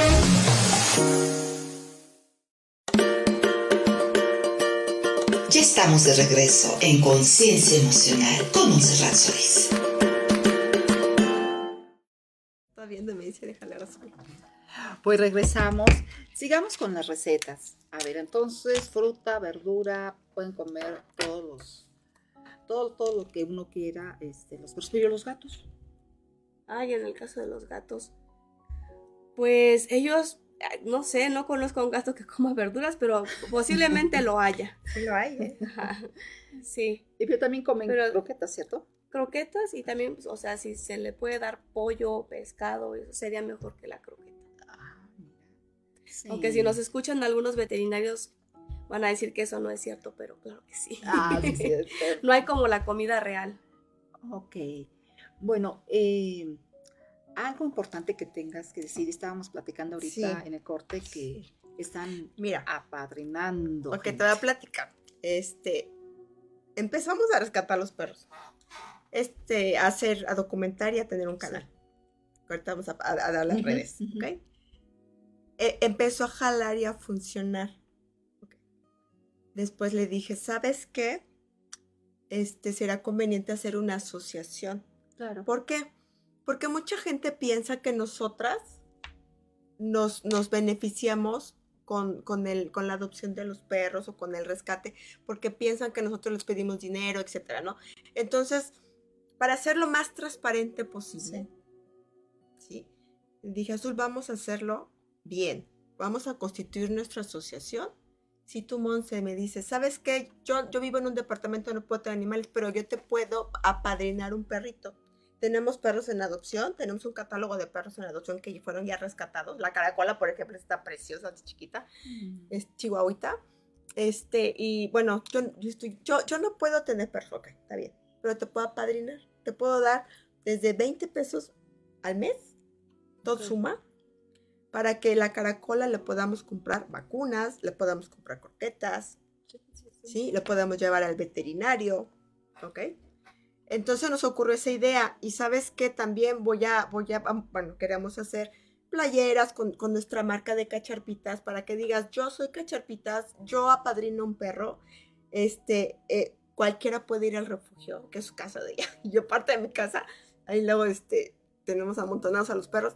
Estamos de regreso en Conciencia Emocional con Monserrat Solís. Está viendo me dice, déjale razón. Pues regresamos. Sigamos con las recetas. A ver, entonces, fruta, verdura, pueden comer todos los, todo, todo lo que uno quiera, este, los perros, pero los gatos. Ay, en el caso de los gatos, pues ellos, no sé, no conozco a un gato que coma verduras, pero posiblemente lo haya. [LAUGHS] Sí lo hay, ¿eh? Ajá. Sí, Y pero también comen Pero- croquetas, ¿cierto? croquetas y también, pues, o sea, si se le puede dar pollo, pescado, eso sería mejor que la croqueta. Ah. Sí. Aunque si nos escuchan algunos veterinarios, Van a decir que eso no es cierto, pero claro que sí. Ah, sí, es [LAUGHS] no hay como la comida real. Ok. Bueno, eh, algo importante que tengas que decir, estábamos platicando ahorita Sí. en el corte que están Mira, apadrinando. porque gente. te voy a platicar. Este, empezamos a rescatar los perros. Este, a hacer, a documentar y a tener un canal. Ahorita vamos a, a- a dar las redes, ujú. ¿ok? E- empezó a jalar y a funcionar. Después le dije, ¿sabes qué? Este, será conveniente hacer una asociación. Claro. ¿Por qué? Porque mucha gente piensa que nosotras nos, nos beneficiamos con, con, el, con la adopción de los perros o con el rescate, porque piensan que nosotros les pedimos dinero, etcétera, ¿no? Entonces, para hacer lo más transparente posible, ¿sí? Dije, Azul, vamos a hacerlo bien. Vamos a constituir nuestra asociación. Si tú, Monse, me dices, ¿sabes qué? Yo, yo vivo en un departamento, no puedo tener animales, pero yo te puedo apadrinar un perrito. Tenemos perros en adopción, tenemos un catálogo de perros en adopción que fueron ya rescatados. La caracola, por ejemplo, está preciosa, es chiquita, Mm. es chihuahuita. Este, y bueno, yo, yo, estoy, yo, yo no puedo tener perros, ok, está bien, pero te puedo apadrinar. Te puedo dar desde 20 pesos al mes, todo Ok. suma, para que la caracola le podamos comprar vacunas, le podamos comprar croquetas, ¿sí? Le podemos llevar al veterinario, ¿ok? Entonces nos ocurrió esa idea y sabes que también voy a, voy a, bueno, queremos hacer playeras con, nuestra marca de cacharpitas para que digas, yo soy cacharpitas, yo apadrino un perro, este, eh, cualquiera puede ir al refugio, que es su casa de ella, [LAUGHS] yo parte de mi casa, ahí luego, este, tenemos amontonados a los perros,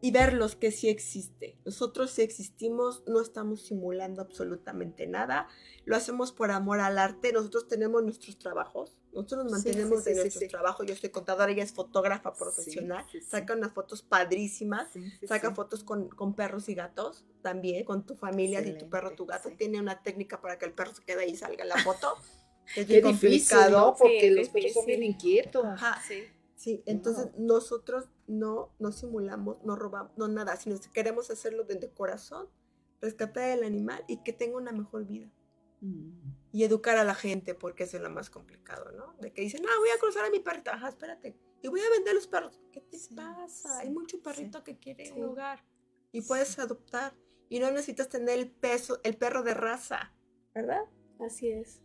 y verlos que sí existe. Nosotros sí existimos, no estamos simulando absolutamente nada, lo hacemos por amor al arte, nosotros tenemos nuestros trabajos, nosotros nos mantenemos sí, de sí, nuestros sí. trabajos, yo soy contadora, ella es fotógrafa profesional, saca unas fotos padrísimas, saca fotos con, con perros y gatos también, con tu familia, si tu perro, tu gato, tiene una técnica para que el perro se quede ahí y salga en la foto. [LAUGHS] Es Qué difícil. ¿no? Porque los perros son bien inquietos. Ajá, Sí. Sí, entonces nosotros no, no simulamos, no robamos, no nada, sino que queremos hacerlo desde corazón, rescatar el animal y que tenga una mejor vida. Mm. Y educar a la gente, porque eso es lo más complicado, ¿no? De que dicen, ah, voy a cruzar a mi perrita, ajá, espérate, y voy a vender los perros. ¿Qué te Sí, pasa? sí, Hay mucho perrito que quiere un hogar y puedes adoptar y no necesitas tener el peso, el perro de raza, ¿verdad? Así es.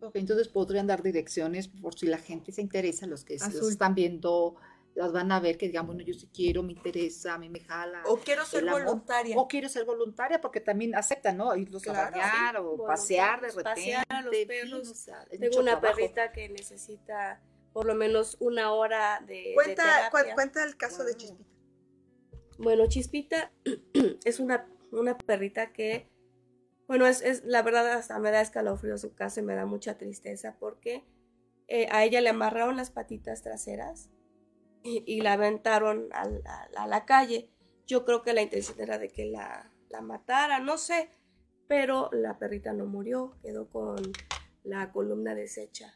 Ok, entonces podrían dar direcciones por si la gente se interesa, los que los están viendo, las van a ver, que digan, bueno, yo sí quiero, me interesa, a mí me jala. O quiero ser voluntaria. O quiero ser voluntaria porque también aceptan, ¿no? Irlos a Claro, bañar o pasear de repente. pasear a los perros. fin, o sea, es Tengo una trabajo. perrita que necesita por lo menos una hora de, de Cuenta, cu- terapia. cuenta el caso de. Chispita. Bueno, Chispita [CLEARS THROAT] es una, una perrita que, bueno, es, es- la verdad hasta me da escalofrío su caso y me da mucha tristeza porque eh, a ella le amarraron las patitas traseras y, y la aventaron a, a la calle. Yo creo que la intención era de que la, la matara, no sé, pero la perrita no murió, quedó con la columna deshecha.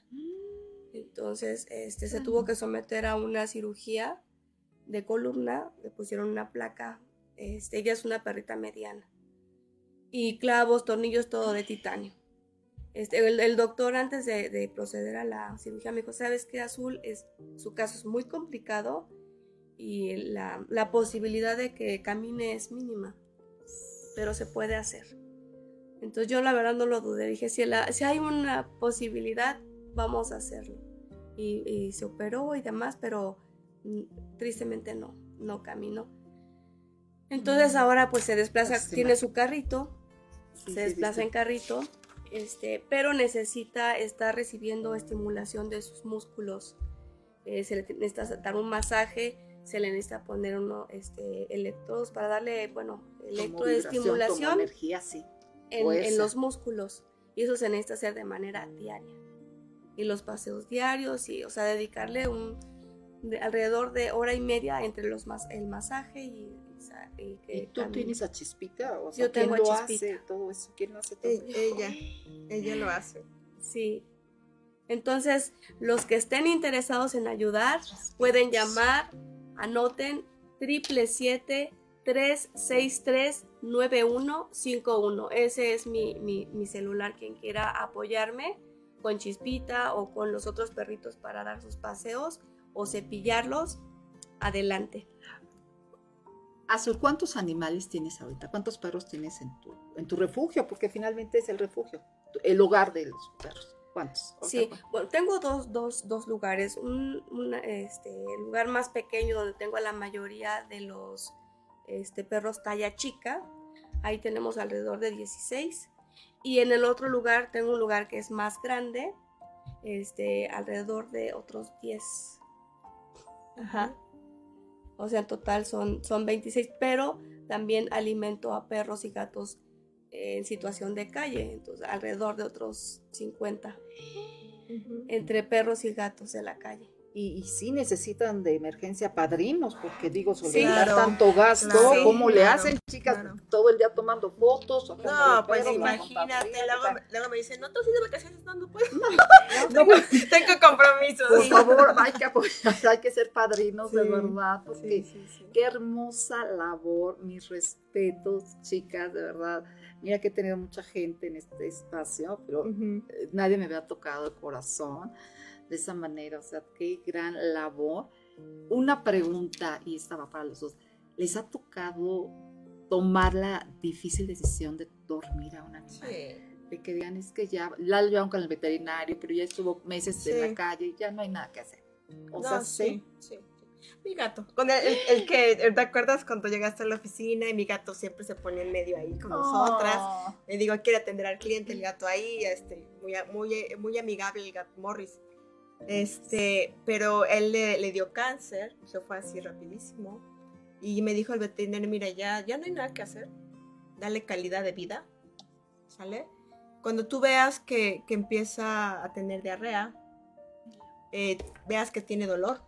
Entonces, este, se tuvo que someter a una cirugía de columna, le pusieron una placa, este, ella es una perrita mediana, y clavos, tornillos, todo de titanio. Este, el, el doctor antes de, de proceder a la cirugía me dijo, ¿sabes qué, Azul? Es, su caso es muy complicado y la, la posibilidad de que camine es mínima, pero se puede hacer. Entonces yo la verdad no lo dudé, dije, si, la- si hay una posibilidad, vamos a hacerlo. Y, y se operó y demás, pero mm, tristemente no, no caminó. Entonces Mm. ahora pues se desplaza, Lástima. tiene su carrito, Sí, se desplaza sí. en carrito, este, pero necesita estar recibiendo estimulación de sus músculos. Eh, se le necesita dar un masaje, se le necesita poner uno, este, electrodos para darle, bueno, Como electro de vibración, estimulación como energía, sí. en, los músculos. Y eso se necesita hacer de manera diaria. Y los paseos diarios, y, o sea, dedicarle un de- alrededor de hora y media entre los mas, el masaje y, y que ¿Y tú camine. tienes a Chispita? O sea, Yo ¿quién tengo a lo Chispita. hace todo eso? ¿Quién lo hace todo E- ella, ella lo hace. Sí. Entonces, los que estén interesados en ayudar pueden llamar, anoten triple siete 363 9151. Ese es mi, mi, mi celular. Quien quiera apoyarme con Chispita o con los otros perritos para dar sus paseos o cepillarlos, adelante. Azul, ¿cuántos animales tienes ahorita? ¿Cuántos perros tienes en tu, en tu refugio? Porque finalmente es el refugio, el hogar de los perros. ¿Cuántos? Sí, bueno, tengo dos, dos, dos lugares. Un una, este, lugar más pequeño donde tengo a la mayoría de los este, perros talla chica. Ahí tenemos alrededor de 16. Y en el otro lugar tengo un lugar que es más grande, este, alrededor de otros 10. Ajá. O sea, en total son, son 26, pero también alimento a perros y gatos en situación de calle, entonces alrededor de otros 50 entre perros y gatos de la calle. Y, y sí necesitan de emergencia padrinos, porque digo, Sí. solventar Claro, tanto gasto, claro, ¿cómo le claro, hacen, chicas? claro. Todo el día tomando fotos. sacando No, pues perros, imagínate, luego, o me- luego me dicen, no, tú sí de vacaciones, no, no pues, [LAUGHS] Tengo compromisos. por favor, hay que apoyar, hay que ser padrinos de Sí, verdad, porque Sí, sí, sí. Qué hermosa labor, mis respetos, chicas, de verdad. Mira que he tenido mucha gente en este espacio, pero eh, nadie me había tocado el corazón de esa manera. O sea, qué gran labor. Una pregunta, y esta va para los dos. ¿Les ha tocado tomar la difícil decisión de dormir a un animal? Sí. De que digan, es que ya la llevaron con el veterinario, pero ya estuvo meses en Sí. la calle y ya no hay nada que hacer. O No, sea, sí. sí, sí. Mi gato. Con el, el- el que, ¿te acuerdas cuando llegaste a la oficina y mi gato siempre se pone en medio ahí con nosotras? Oh. Le digo, quiere atender al cliente, el gato ahí, este, muy, muy, muy amigable el gato Morris. Este, pero él le, le dio cáncer, se fue así rapidísimo. Y me dijo el veterinario, mira, ya, ya no hay nada que hacer. Dale calidad de vida. ¿Sale? Cuando tú veas que, que empieza a tener diarrea, eh, veas que tiene dolor,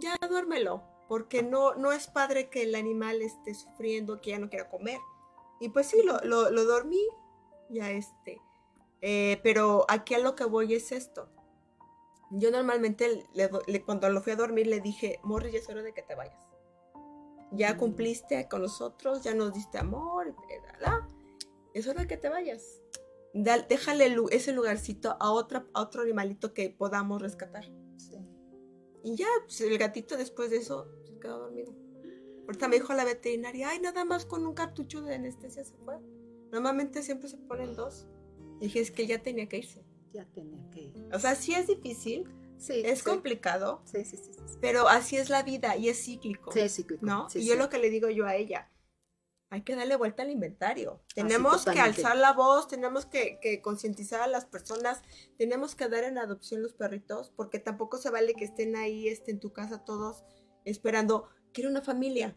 ya duérmelo. Porque no, no es padre que el animal esté sufriendo, que ya no quiera comer. Y pues sí, lo, lo, lo dormí, ya este. Eh, pero aquí a lo que voy es esto. Yo normalmente le do- le- cuando lo fui a dormir le dije, Morris, ya es hora de que te vayas. Ya Mm. cumpliste con nosotros, ya nos diste amor, la, es hora de que te vayas. Da- déjale ese lugarcito a, otra, a otro animalito que podamos rescatar. Sí. Y ya, pues, el gatito después de eso se quedó dormido. Ahorita me dijo la veterinaria, ay, nada más con un cartucho de anestesia se fue. Normalmente siempre se ponen dos. Y dije, es que ya tenía que irse. Ya tenía que ir. O sea, sí es difícil, Sí, es sí. complicado, Sí, sí, sí. sí. pero así es la vida y es cíclico. Sí, es cíclico. ¿No? Y yo lo que le digo yo a ella, hay que darle vuelta al inventario. Tenemos que alzar la voz, tenemos que, que concientizar a las personas, tenemos que dar en adopción los perritos, porque tampoco se vale que estén ahí este, en tu casa todos esperando, quiero una familia,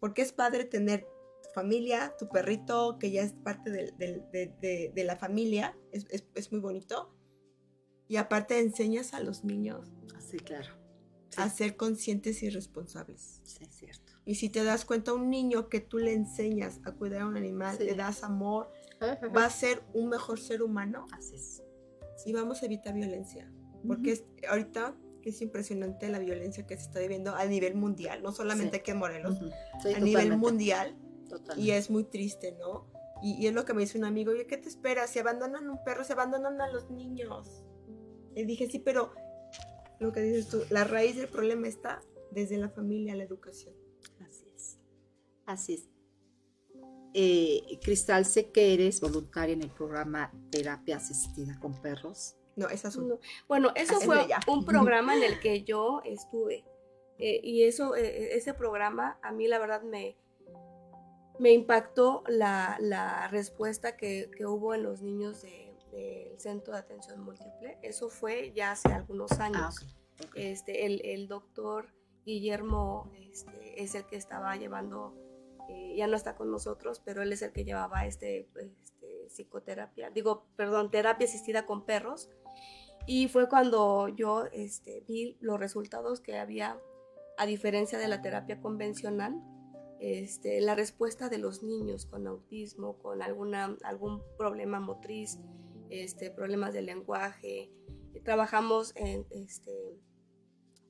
porque es padre tener tu familia, tu perrito, que ya es parte del- de, de- de la familia, es, es- es muy bonito. Y aparte enseñas a los niños Ah, Sí, claro. Sí, a ser conscientes y responsables. sí, es cierto. Y si te das cuenta, un niño que tú le enseñas a cuidar a un animal, Sí. le das amor, va a ser un mejor ser humano Así es. y vamos a evitar violencia. Porque es, ahorita es impresionante la violencia que se está viviendo a nivel mundial, no solamente Sí. aquí en Morelos, Ujú. Sí, a nivel totalmente, mundial. Totalmente. Y es muy triste, ¿no? Y, y es lo que me dice un amigo, oye, ¿qué te esperas? Si abandonan un perro, se abandonan a los niños. Le dije, sí, pero lo que dices tú, la raíz del problema está desde la familia, la educación. Así es. Así es. Eh, Cristal, sé que eres voluntaria en el programa Terapia Asistida con Perros. No, es azul. No. Bueno, eso Es fue un programa en el que yo estuve. Eh, y eso, eh, ese programa, a mí la verdad me, me impactó la, la respuesta que, que hubo en los niños de- del Centro de Atención Múltiple. Eso fue ya hace algunos años. Ah, ok. Este, el, el doctor Guillermo este, es el que estaba llevando, eh, ya no está con nosotros, pero él es el que llevaba este, este, psicoterapia, digo, perdón, terapia asistida con perros. Y fue cuando yo este, vi los resultados que había, a diferencia de la terapia convencional, este, la respuesta de los niños con autismo, con alguna, algún problema motriz, este, problemas de lenguaje. Trabajamos en, este,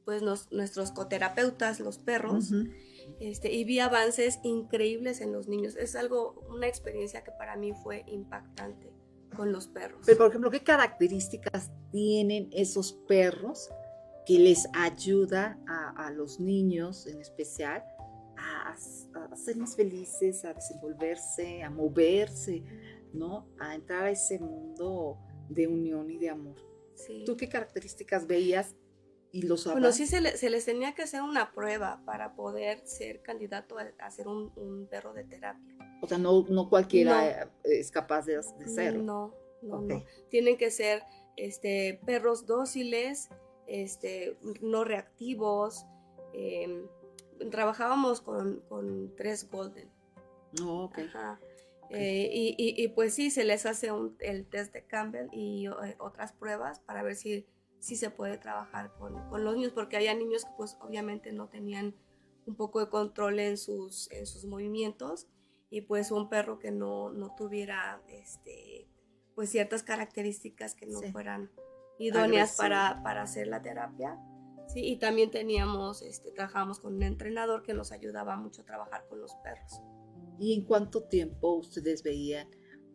pues nos- nuestros coterapeutas, los perros, este, y vi avances increíbles en los niños. Es algo, una experiencia que para mí fue impactante con los perros. Pero, por ejemplo, ¿qué características tienen esos perros que les ayuda a, a los niños en especial a, a ser más felices, a desenvolverse, a moverse, ¿no? A entrar a ese mundo de unión y de amor. Sí. ¿Tú qué características veías y los Bueno, avances? sí se, le- se les tenía que hacer una prueba para poder ser candidato a, a ser un, un perro de terapia. O sea, no, no cualquiera eh, es capaz de, de serlo. No, no, Ok. no. Tienen que ser este, perros dóciles, este, no reactivos. em, trabajábamos con, con tres golden. No, ok. Ajá. Eh, y, y- y, pues sí, se les hace un- el test de Campbell y eh, otras pruebas para ver si, si se puede trabajar con, con los niños, porque había niños que pues obviamente no tenían un poco de control en sus, en sus movimientos y pues un perro que no, no tuviera este, pues ciertas características que no Sí. fueran idóneas Agresivo. para, para hacer la terapia. Sí, y también teníamos, este, trabajamos con un entrenador que nos ayudaba mucho a trabajar con los perros. ¿Y en cuánto tiempo ustedes veían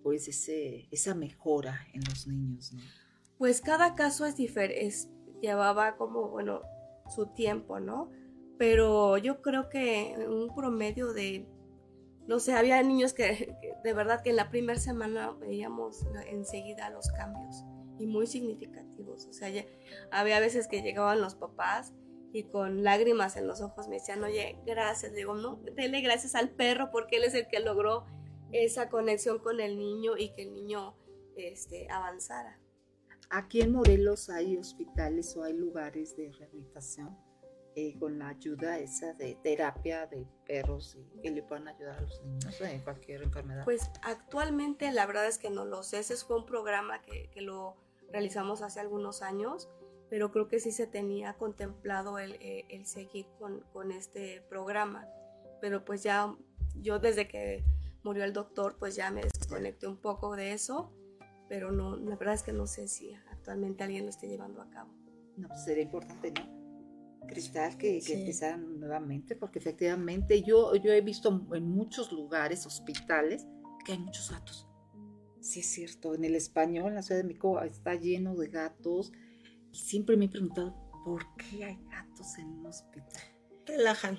pues ese, esa mejora en los niños? ¿no? Pues cada caso es diferente, llevaba como, bueno, su tiempo, ¿no? Pero yo creo que un promedio de, no sé, había niños que, que de verdad que en la primera semana veíamos enseguida los cambios y muy significativos. O sea, ya- había veces que llegaban los papás y con lágrimas en los ojos me decían, oye, gracias. Le digo, no, dele gracias al perro porque él es el que logró esa conexión con el niño y que el niño este, avanzara. Aquí en Morelos hay hospitales o hay lugares de rehabilitación eh, con la ayuda esa de terapia de perros y que le puedan ayudar a los niños en cualquier enfermedad. Pues actualmente la verdad es que no lo sé. Ese fue un programa que, que lo realizamos hace algunos años, pero creo que sí se tenía contemplado el, eh, el seguir con, con este programa. Pero pues ya yo desde que murió el doctor, pues ya me desconecté un poco de eso, pero no, la verdad es que no sé si actualmente alguien lo esté llevando a cabo. No, pues sería importante, ¿no? Cristal, que, que Sí. empezaran nuevamente, porque efectivamente yo, yo he visto en muchos lugares, hospitales, que hay muchos gatos. Sí, es cierto. En el español, en la Ciudad de México, está lleno de gatos. Y siempre me he preguntado, ¿por qué hay gatos en un hospital? Relajan,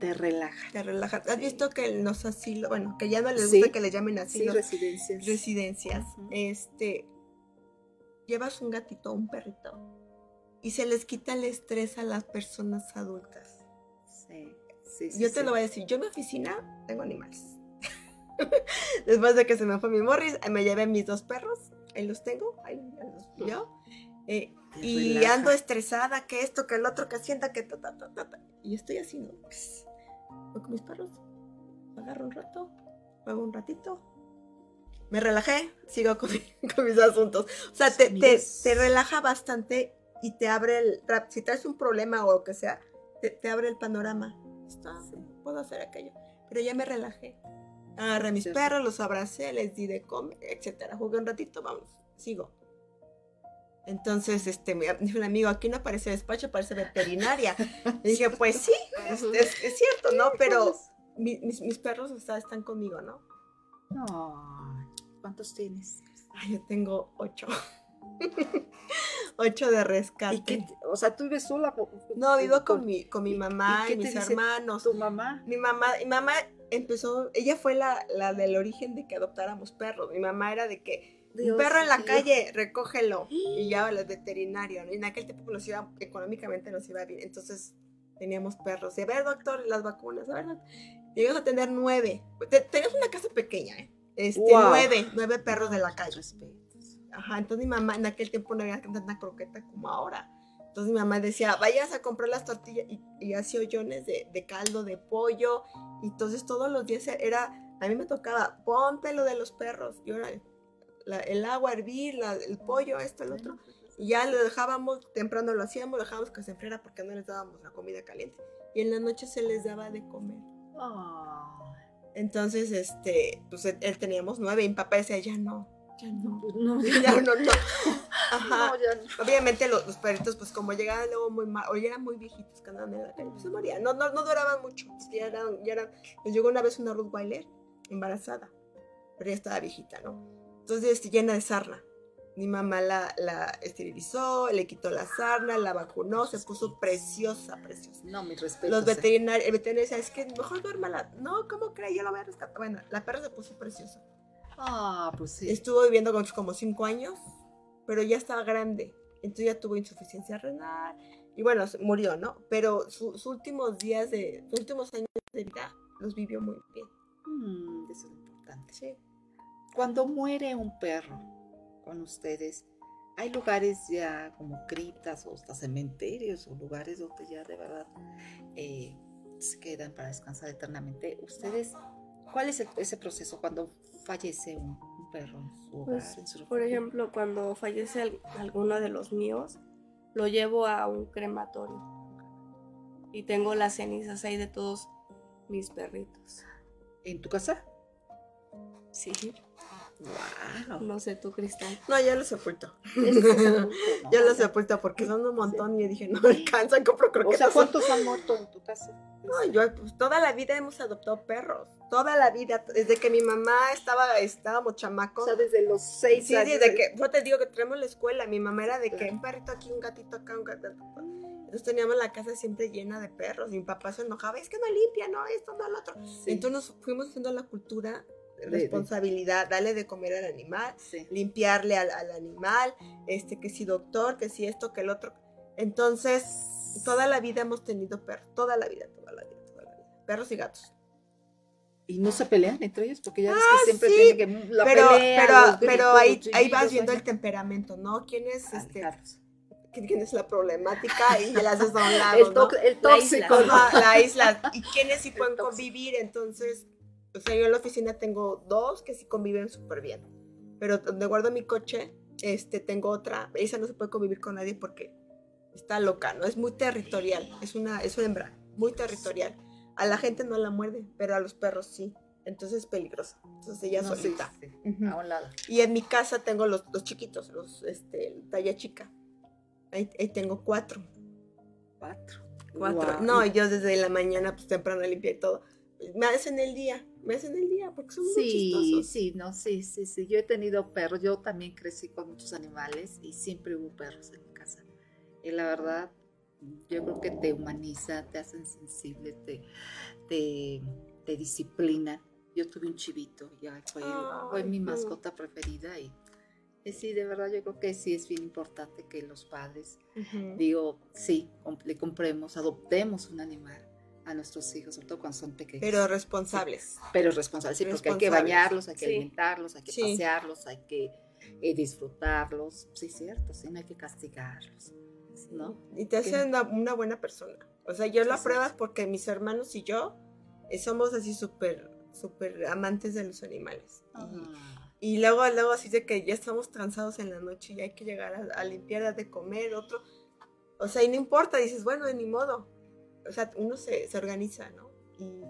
Te relaja. te relajan. ¿Has visto que los asilos, bueno, que ya no les Sí. gusta que le llamen Sí, asilos, residencias. residencias, este, llevas un gatito o un perrito y se les quita el estrés a las personas adultas. Sí, sí, sí, Yo te sí. lo voy a decir, yo en mi oficina tengo animales. [LAUGHS] Después de que se me fue mi Morris, eh, me llevé mis dos perros, ahí los tengo, ahí los yo. Eh, y relaja. ando estresada, que esto, que el otro, que sienta, que ta, ta, ta, ta. Y estoy así, ¿no? Pss, Voy con mis perros, agarro un rato, juego un ratito, me relajé, sigo con, [LAUGHS] con mis asuntos. O sea, te, te, te relaja bastante y te abre el... Si traes un problema o lo que sea, te, te abre el panorama. Está, puedo hacer aquello. Pero ya me relajé. Agarré a mis perros, los abracé, les di de comer, etcétera. Jugué un ratito, vamos, sigo. Entonces, este, me dijo un amigo, aquí no parece despacho, parece veterinaria. Y dije, pues sí, es, es- es cierto, ¿no? Pero mi- mis, mis perros o sea, están conmigo, ¿no? Ay, ¿Cuántos tienes? Ay, yo tengo ocho. [LAUGHS] ocho de rescate. ¿Y qué, o sea, tú vives sola? No, vivo con mi, con mi ¿Y- mamá y y, mis hermanos. tu mamá? Mi mamá, mi mamá empezó, ella fue la, la del origen de que adoptáramos perros. Mi mamá era de que Dios un perro en la calle, recógelo. [GASPS] Y ya el veterinario, ¿no? Y en aquel tiempo nos iba, económicamente nos iba bien. Entonces teníamos perros. Y a ver, doctor, las vacunas, a ver. Llegamos a tener nueve. Te- Teníamos una casa pequeña, ¿eh? Este, Wow. nueve, nueve perros de la calle. Ajá, entonces mi mamá en aquel tiempo no había tanta croqueta como ahora. Entonces mi mamá decía, vayas a comprar las tortillas y, y hacía hoyones de, de caldo de pollo. Y entonces todos los días era, a mí me tocaba, ponte lo de los perros. Y ahora la- el agua a hervir, la- el pollo, esto, el otro. Y ya lo dejábamos, temprano lo hacíamos, lo dejábamos que se enfriara porque no les dábamos la comida caliente. Y en la noche se les daba de comer. Entonces, este, pues él, él teníamos nueve y mi papá decía, ya no, ya no. [LAUGHS] no, Ya no, no. [LAUGHS] Ajá. No, ya no. Obviamente los, los perritos, pues como llegaban luego muy mal, o ya eran muy viejitos que andaban en la calle, pues se morían. No, no, no duraban mucho. Ya eran, ya eran. Nos llegó una vez una Rottweiler embarazada, pero ya estaba viejita, ¿no? Entonces, este, llena de sarna. Mi mamá la, la esterilizó, le quitó la sarna, la vacunó, se puso preciosa, preciosa. No, mis respetos. Los eh. veterinarios, el veterinario decía, es que mejor duérmala. No, ¿cómo cree? Yo la voy a rescatar. Bueno, la perra se puso preciosa. Ah, pues sí. Estuvo viviendo con como cinco años, pero ya estaba grande. Entonces ya tuvo insuficiencia renal. Y bueno, murió, ¿no? Pero su- sus últimos días de, sus últimos años de vida los vivió muy bien. Mm, eso es importante. Sí. Cuando muere un perro con ustedes, hay lugares ya como criptas o hasta cementerios o lugares donde ya de verdad eh, se quedan para descansar eternamente. ¿Ustedes, cuál es el- ese proceso cuando fallece un, un perro en su hogar? Pues, en su Por ejemplo, cuando fallece al- alguno de los míos, lo llevo a un crematorio. Y tengo las cenizas ahí de todos mis perritos. ¿En tu casa? Sí. ¡Wow! No sé, tú, Cristal. No, yo los sepulto. [LAUGHS] Yo los sepulto porque son un montón y yo dije, no alcanza, compro O croquetas. sea, ¿cuántos han muerto en tu casa? No, yo pues, toda la vida hemos adoptado perros. Toda la vida, desde que mi mamá estaba, estábamos chamacos. O sea, desde los seis Sí, años. desde que, yo te digo que traemos la escuela, mi mamá era de que un perrito aquí, un gatito acá, un gatito acá. Entonces teníamos la casa siempre llena de perros. Y mi papá se enojaba, es que no limpia, no, esto, no, lo otro. Sí, Entonces nos fuimos haciendo la cultura responsabilidad, darle de comer al animal, sí. limpiarle al, al animal, este, que si doctor, que si esto, que el otro. Entonces, toda la vida hemos tenido perros, toda la vida, toda la vida, toda la vida. Perros y gatos. Y no se pelean entre ellos porque ya ves Ah, que siempre sí, tienen que la pero, pelea, pero, pero ahí, vas viendo el temperamento, ¿no? ¿Quién es, no. este, quién es la problemática y las haces a un [LAUGHS] lado, El, ¿no? el La isla. tóxico. ¿no? La isla. ¿Y quiénes sí [LAUGHS] pueden tóxico. convivir? Entonces, o sea, yo en la oficina tengo dos que sí conviven súper bien. Pero donde guardo mi coche, este, tengo otra. Esa no se puede convivir con nadie porque está loca, ¿no? Es muy territorial. Es una, es una hembra, muy territorial. A la gente no la muerde, pero a los perros sí. Entonces es peligrosa. Entonces ella No, sí, solita. sí, Ujú. A un lado. Y en mi casa tengo los, los chiquitos, los este, talla chica. Ahí, ahí tengo cuatro. Cuatro. Cuatro. No, yo desde la mañana, pues temprano limpia y todo. Me hacen el día, me hacen el día, porque son muy Sí, chistosos. sí, no, sí, sí, sí. Yo he tenido perros, yo también crecí con muchos animales y siempre hubo perros en mi casa. Y la verdad, yo creo que te humaniza, te hacen sensible, te, te, te disciplina. Yo tuve un chivito, ya fue, mi mascota preferida y, sí, de verdad yo creo que sí es bien importante que los padres Ujú. digo, sí, le compremos, adoptemos un animal a nuestros hijos, sobre todo cuando son pequeños. Pero responsables. Pero responsables, sí, porque hay que Responsables. bañarlos, hay que Sí. alimentarlos, hay que Sí. pasearlos, hay que eh, disfrutarlos. Sí, cierto, sí, no hay que castigarlos, ¿no? Y te hacen una, una buena persona. O sea, yo lo Sí, apruebas porque mis hermanos y yo eh, somos así súper, súper amantes de los animales. Y- Ah, Y luego, luego así de que ya estamos cansados en la noche y hay que llegar a, a limpiar, a de comer, otro. O sea, y no importa, dices, bueno, ni modo. O sea, uno se, se organiza, ¿no? Y,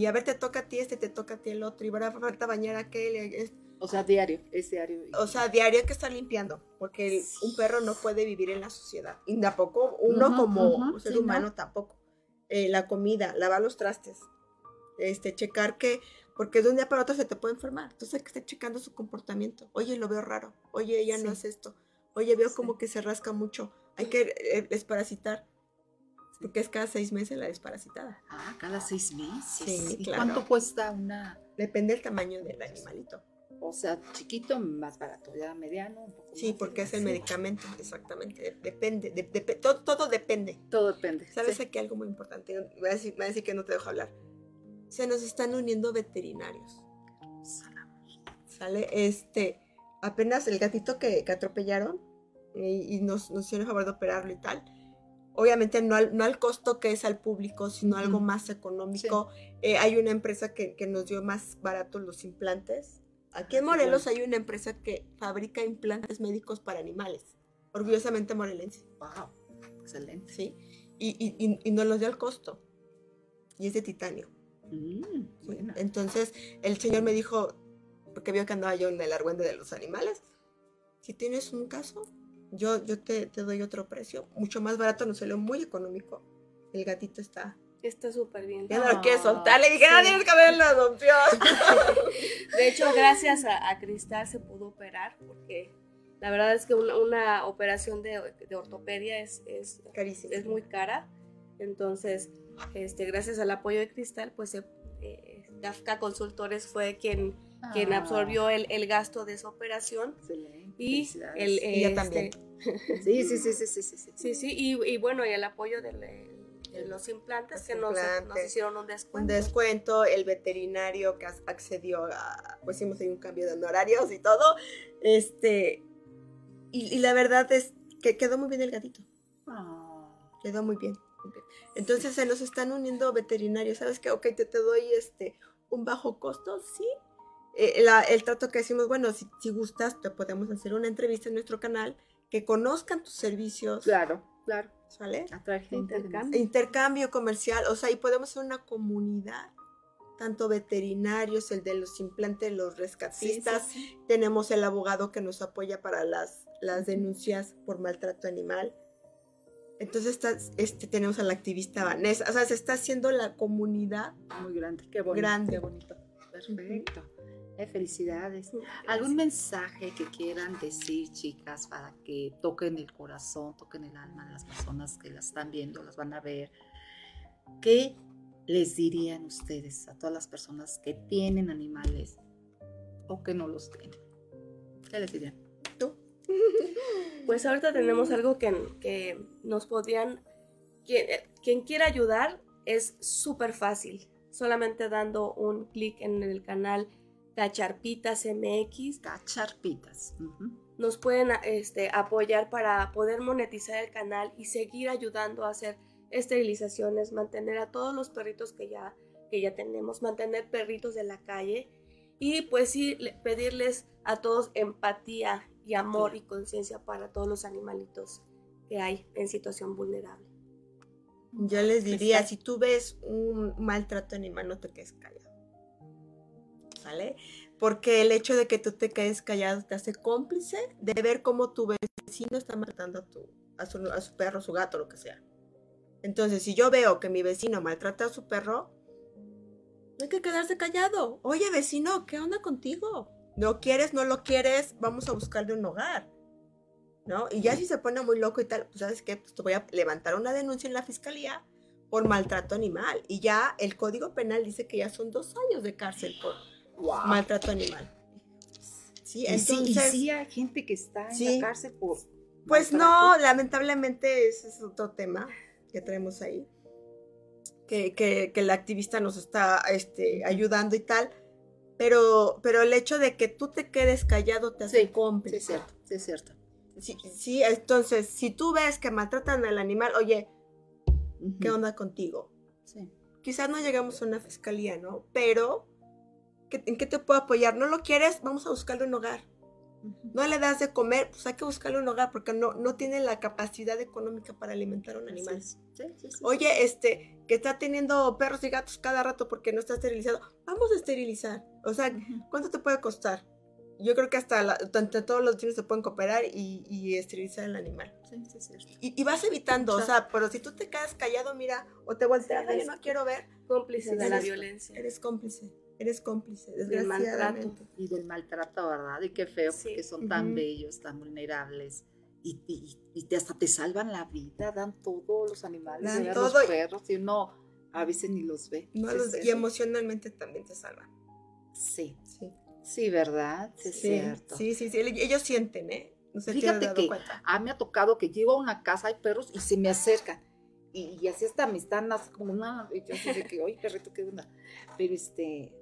y a ver, te toca a ti este, te toca a ti el otro, y ahora falta bañar a aquel. es- O sea, diario, es diario. o sea, diario hay que estar limpiando, porque el- un perro no puede vivir en la sociedad. Y tampoco, uno como ser sí, ¿no? humano tampoco. Eh, la comida, lavar los trastes, este, checar que, porque de un día para otro se te puede enfermar. Entonces hay que estar checando su comportamiento. Oye, lo veo raro. Oye, ella no hace esto. Oye, veo Sí. como que se rasca mucho. Hay que eh, desparasitar. Porque es cada seis meses la desparasitada. Ah, cada seis meses. Sí, ¿Y claro. cuánto cuesta una? Depende del tamaño del animalito. O sea, chiquito, más barato, ya mediano, un poco Sí, porque es el medicamento, exactamente. De- Depende, de- de- todo, todo depende. Todo depende. ¿Sabes sí. aquí algo muy importante? Va, a decir, va a decir que no te dejo hablar. Se nos están uniendo veterinarios. ¿Sale? Este, apenas el gatito que, que atropellaron y, y nos, nos hicieron el favor de operarlo y tal. Obviamente no al, no al costo que es al público, sino algo más económico. Eh, hay una empresa que, que nos dio más baratos los implantes. Aquí en Morelos hay una empresa que fabrica implantes médicos para animales. Orgullosamente morelense. Wow, excelente. ¿sí? Y, y, y, y nos los dio al costo. Y es de titanio. Mm. Entonces, el señor me dijo, porque vio que andaba yo en el argüende de los animales, si tienes un caso, yo, yo te, te doy otro precio, mucho más barato, nos salió muy económico. El gatito está. Está súper bien. Ya no lo Ah, soltar, le dije, ah, sí. tienes que verlo, rompió. [LAUGHS] De hecho, gracias a, a Cristal se pudo operar porque la verdad es que una, una operación de, de ortopedia es, es, Carísimo. es muy cara. Entonces, este, gracias al apoyo de Cristal, pues se- eh, Dafka Consultores fue quien, quien Ah, absorbió el, el gasto de esa operación. Excelente. Y el, Y yo este, también. [LAUGHS] Sí, sí, sí, sí, sí, sí, sí. Sí, sí, y, y bueno, y el apoyo del- de, los implantes Los que nos, hicieron un Un descuento. descuento, el veterinario que accedió a, pues hicimos ahí un cambio de honorarios y todo. Este, y, y la verdad es que quedó muy bien el gatito. Ah, Quedó muy bien. muy bien. Entonces se nos están uniendo veterinarios. ¿Sabes qué? Ok, te, te doy este un bajo costo, sí. Eh, la- el trato que decimos, bueno, si, si gustas, te podemos hacer una entrevista en nuestro canal, que conozcan tus servicios, claro, claro. ¿sale? Atraer gente. Intercambio. Intercambio comercial, o sea, y podemos ser una comunidad, tanto veterinarios, el de los implantes, los rescatistas, Sí, sí, sí. tenemos el abogado que nos apoya para las, las denuncias por maltrato animal. Entonces está, este, tenemos a la activista Vanessa. O sea, se está haciendo la comunidad. Muy grande, qué bonito. Grande. Qué bonito. Perfecto. Eh, felicidades. Gracias. ¿Algún mensaje que quieran decir, chicas, para que toquen el corazón, toquen el alma de las personas que las están viendo, las van a ver? ¿Qué les dirían ustedes a todas las personas que tienen animales o que no los tienen? ¿Qué les dirían? ¿Tú? [LAUGHS] Pues ahorita tenemos algo que, que nos podrían, quien, quien quiera ayudar es súper fácil, solamente dando un clic en el canal Cacharpitas MX, Cacharpitas. Ujú. nos pueden este, apoyar para poder monetizar el canal y seguir ayudando a hacer esterilizaciones, mantener a todos los perritos que ya, que ya tenemos, mantener perritos de la calle y pues sí, le- pedirles a todos empatía y amor y conciencia para todos los animalitos que hay en situación vulnerable. Yo les diría, Exacto. si tú ves un maltrato animal, no te quedes callado. ¿Sale? Porque el hecho de que tú te quedes callado te hace cómplice de ver cómo tu vecino está maltratando a, tu, a, su, a su perro, su gato, lo que sea. Entonces, si yo veo que mi vecino maltrata a su perro, hay que quedarse callado. Oye, vecino, ¿qué onda contigo? ¿No quieres, no lo quieres? Vamos a buscarle un hogar. ¿No? Y ya si se pone muy loco y tal, pues sabes qué, pues te voy a levantar una denuncia en la fiscalía por maltrato animal. Y ya el Código Penal dice que ya son dos años de cárcel por maltrato animal. Sí, Y sí, y entonces, sí hay gente que está en Sí. la cárcel por. pues maltrato. no, lamentablemente ese es otro tema que traemos ahí. Que, que- que la activista nos está este, ayudando y tal. Pero, pero el hecho de que tú te quedes callado te hace Sí, Sí, cómplice. es cierto, sí, es cierto. Sí, sí, entonces, si tú ves que maltratan al animal, oye, ¿qué onda contigo? Sí. Quizás no llegamos a una fiscalía, ¿no? Pero, ¿qué- ¿en qué te puedo apoyar? ¿No lo quieres? Vamos a buscarle un hogar. No le das de comer, pues hay que buscarle un hogar porque no, no tiene la capacidad económica para alimentar a un animal. Sí, sí, sí. Oye, este, que está teniendo perros y gatos cada rato porque no está esterilizado, vamos a esterilizar. O sea. ¿cuánto te puede costar? Yo creo que hasta la- todos los vecinos se pueden cooperar y, y esterilizar el animal. Sí, sí, es cierto. Y, y vas evitando, o sea, pero si tú te quedas callado, mira, o te volteas, Sí, "Ay, es- yo no quiero ver, Cómplices Sí, de la violencia. eres cómplice, eres cómplice, Del desgraciadamente. Y del maltrato, ¿verdad? Y qué feo, Sí. porque son tan bellos, tan vulnerables. Y, y- y te, hasta te salvan la vida, dan todo los animales, Dan todo los perros, y uno a veces ni los ve. No los- y emocionalmente también te salvan. Sí, Sí, sí, ¿verdad? Sí, es sí, cierto. sí, sí, sí, ellos sienten, ¿eh? No sé Fíjate dado que cuenta. a mí me ha tocado que llego a una casa, hay perros y se me acercan. Y, y así hasta me están así como una. Y yo así de que, oye, perrito, qué onda. Pero este.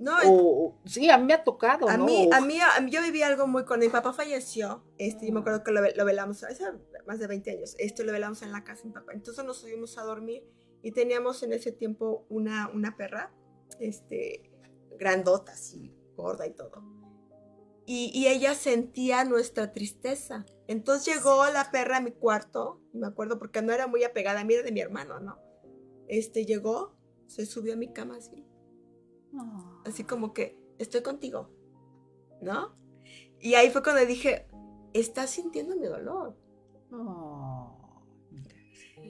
No, O, o- sí, a mí me ha tocado. A ¿no? mí, a mí, a mí- yo viví algo muy cuando mi papá falleció, este, yo me Ah. acuerdo que lo, lo velamos hace más de 20 años, esto lo velamos en la casa de mi papá, entonces nos subimos a dormir y teníamos en ese tiempo una, una perra, este, grandota, así, gorda y todo. Y, y ella sentía nuestra tristeza. Entonces llegó la perra a mi cuarto, me acuerdo porque no era muy apegada a mí, era de mi hermano, ¿no? Este llegó, se subió a mi cama así, Ah. así como que estoy contigo, ¿no? Y ahí fue cuando dije, estás sintiendo mi dolor. Oh.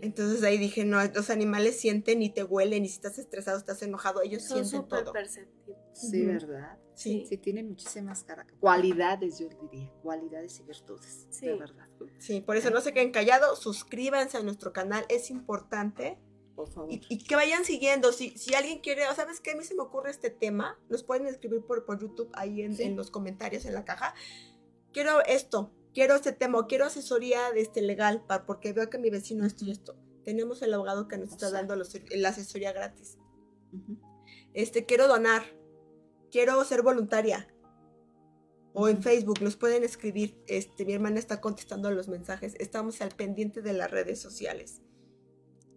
Entonces ahí dije, no, los animales sienten y te huelen y si estás estresado, estás enojado, ellos Son sienten todo. perceptivos. Sí. ¿verdad? Sí. Sí, tienen muchísimas cualidades, yo diría, cualidades y virtudes, Sí. de verdad. Sí, por eso no se queden callados, suscríbanse a nuestro canal, es importante. Por favor. Y, y que vayan siguiendo. Si, si alguien quiere, o sabes qué, a mí se me ocurre este tema, nos pueden escribir por, por YouTube ahí en, Sí. en los comentarios en la caja. Quiero esto, quiero este tema, o quiero asesoría de este legal, pa- porque veo que mi vecino esto y esto. Tenemos el abogado que nos está O sea. dando los- la asesoría gratis. Este, quiero donar, quiero ser voluntaria. O en. Facebook nos pueden escribir. Este, mi hermana está contestando los mensajes. Estamos al pendiente de las redes sociales.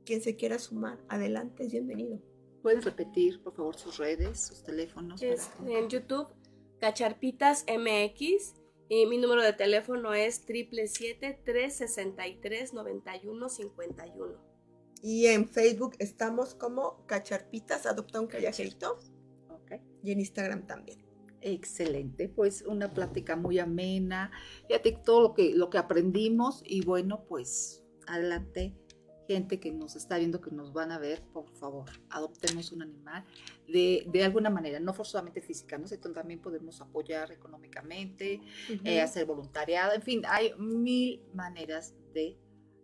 Quien se quiera sumar, adelante, es bienvenido. ¿Puedes repetir, por favor, sus redes, sus teléfonos? Es en YouTube, Cacharpitas MX. Y mi número de teléfono es 777-363-9151. Y en Facebook estamos como Cacharpitas, adopta un callejerito. Ok. Y en Instagram también. Excelente, pues una plática muy amena. Fíjate todo lo que, lo que aprendimos y bueno, pues adelante, gente que nos está viendo, que nos van a ver, por favor, adoptemos un animal de, de alguna manera, no forzosamente física, ¿no? Sino también podemos apoyar económicamente, eh, hacer voluntariado, en fin, hay mil maneras de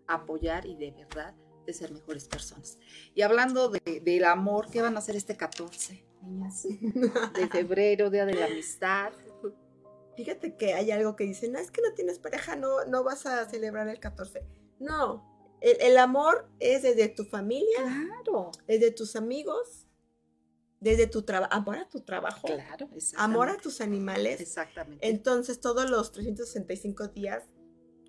apoyar y de verdad de ser mejores personas. Y hablando de- del amor, ¿qué van a hacer este 14, niñas? De febrero, Día de la Amistad. Fíjate que hay algo que dicen, no, es que no tienes pareja, no, no vas a celebrar el 14. No, el, el amor es desde tu familia, Claro, desde tus amigos, desde tu trabajo, amor a tu trabajo, claro, amor a tus animales. Exactamente. Entonces, todos los 365 días,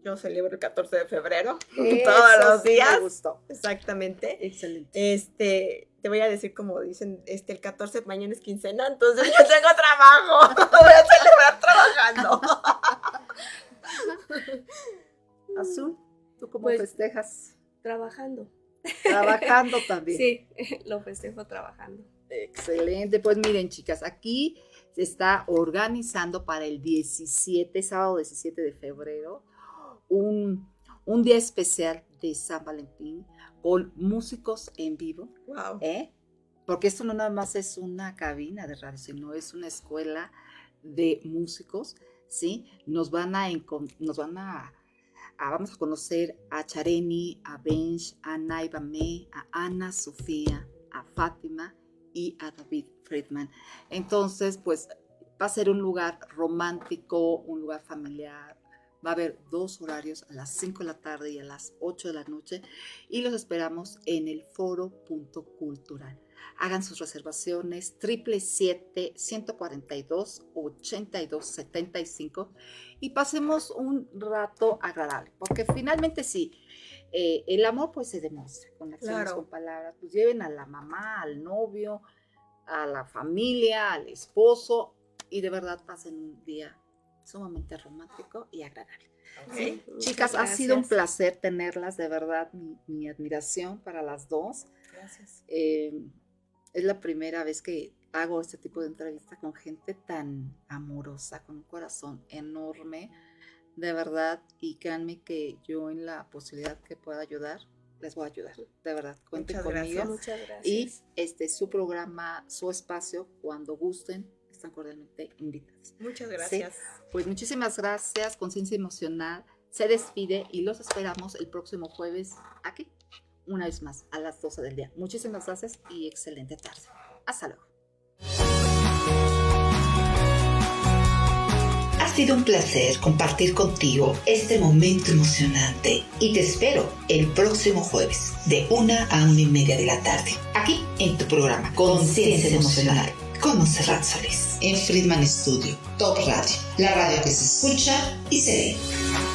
yo celebro el 14 de febrero, [LAUGHS] Eso todos los sí me días. gustó. Exactamente. Excelente. Este, te voy a decir como dicen, este, el 14 mañana es quincena, entonces [LAUGHS] yo tengo trabajo. [LAUGHS] Voy a celebrar trabajando. Azul, ¿tú cómo Pues- festejas? Trabajando. Trabajando [LAUGHS] también. Sí, [LAUGHS] lo festejo trabajando. Excelente. Pues miren, chicas, aquí se está organizando para el 17, sábado 17 de febrero, un, un día especial de San Valentín con músicos en vivo, Wow. ¿eh? Porque esto no nada más es una cabina de radio, sino es una escuela de músicos, ¿sí? Nos van a, nos van a, vamos a conocer a Chareni, a Bench, a Naibame, a Ana Sofía, a Fátima y a David Friedman. Entonces, pues va a ser un lugar romántico, un lugar familiar. Va a haber dos horarios a las 5 de la tarde y a las 8 de la noche y los esperamos en el foro punto cultural. Hagan sus reservaciones 777-142-8275 y pasemos un rato agradable, porque finalmente sí, eh, el amor pues se demuestra con acciones, Claro. con palabras, pues lleven a la mamá, al novio, a la familia, al esposo y de verdad pasen un día sumamente romántico y agradable. Sí. Chicas, ha sido un placer tenerlas, de verdad, mi, mi admiración para las dos. Gracias. Eh, es la primera vez que hago este tipo de entrevista con gente tan amorosa, con un corazón enorme, de verdad, y créanme que yo en la posibilidad que pueda ayudar, les voy a ayudar, de verdad, cuenten Muchas conmigo. gracias. Muchas gracias. Y este, su programa, su espacio, cuando gusten, están cordialmente invitados. Muchas gracias. Pues muchísimas gracias, Conciencia Emocional se despide y los esperamos el próximo jueves aquí, una vez más, a las 12 del día. Muchísimas gracias y excelente tarde. Hasta luego. Ha sido un placer compartir contigo este momento emocionante y te espero el próximo jueves de una a una y media de la tarde, aquí en tu programa Conciencia Emocional con Monserrat Solís en Friedman Studio, Top Radio, la radio que se escucha y se ve.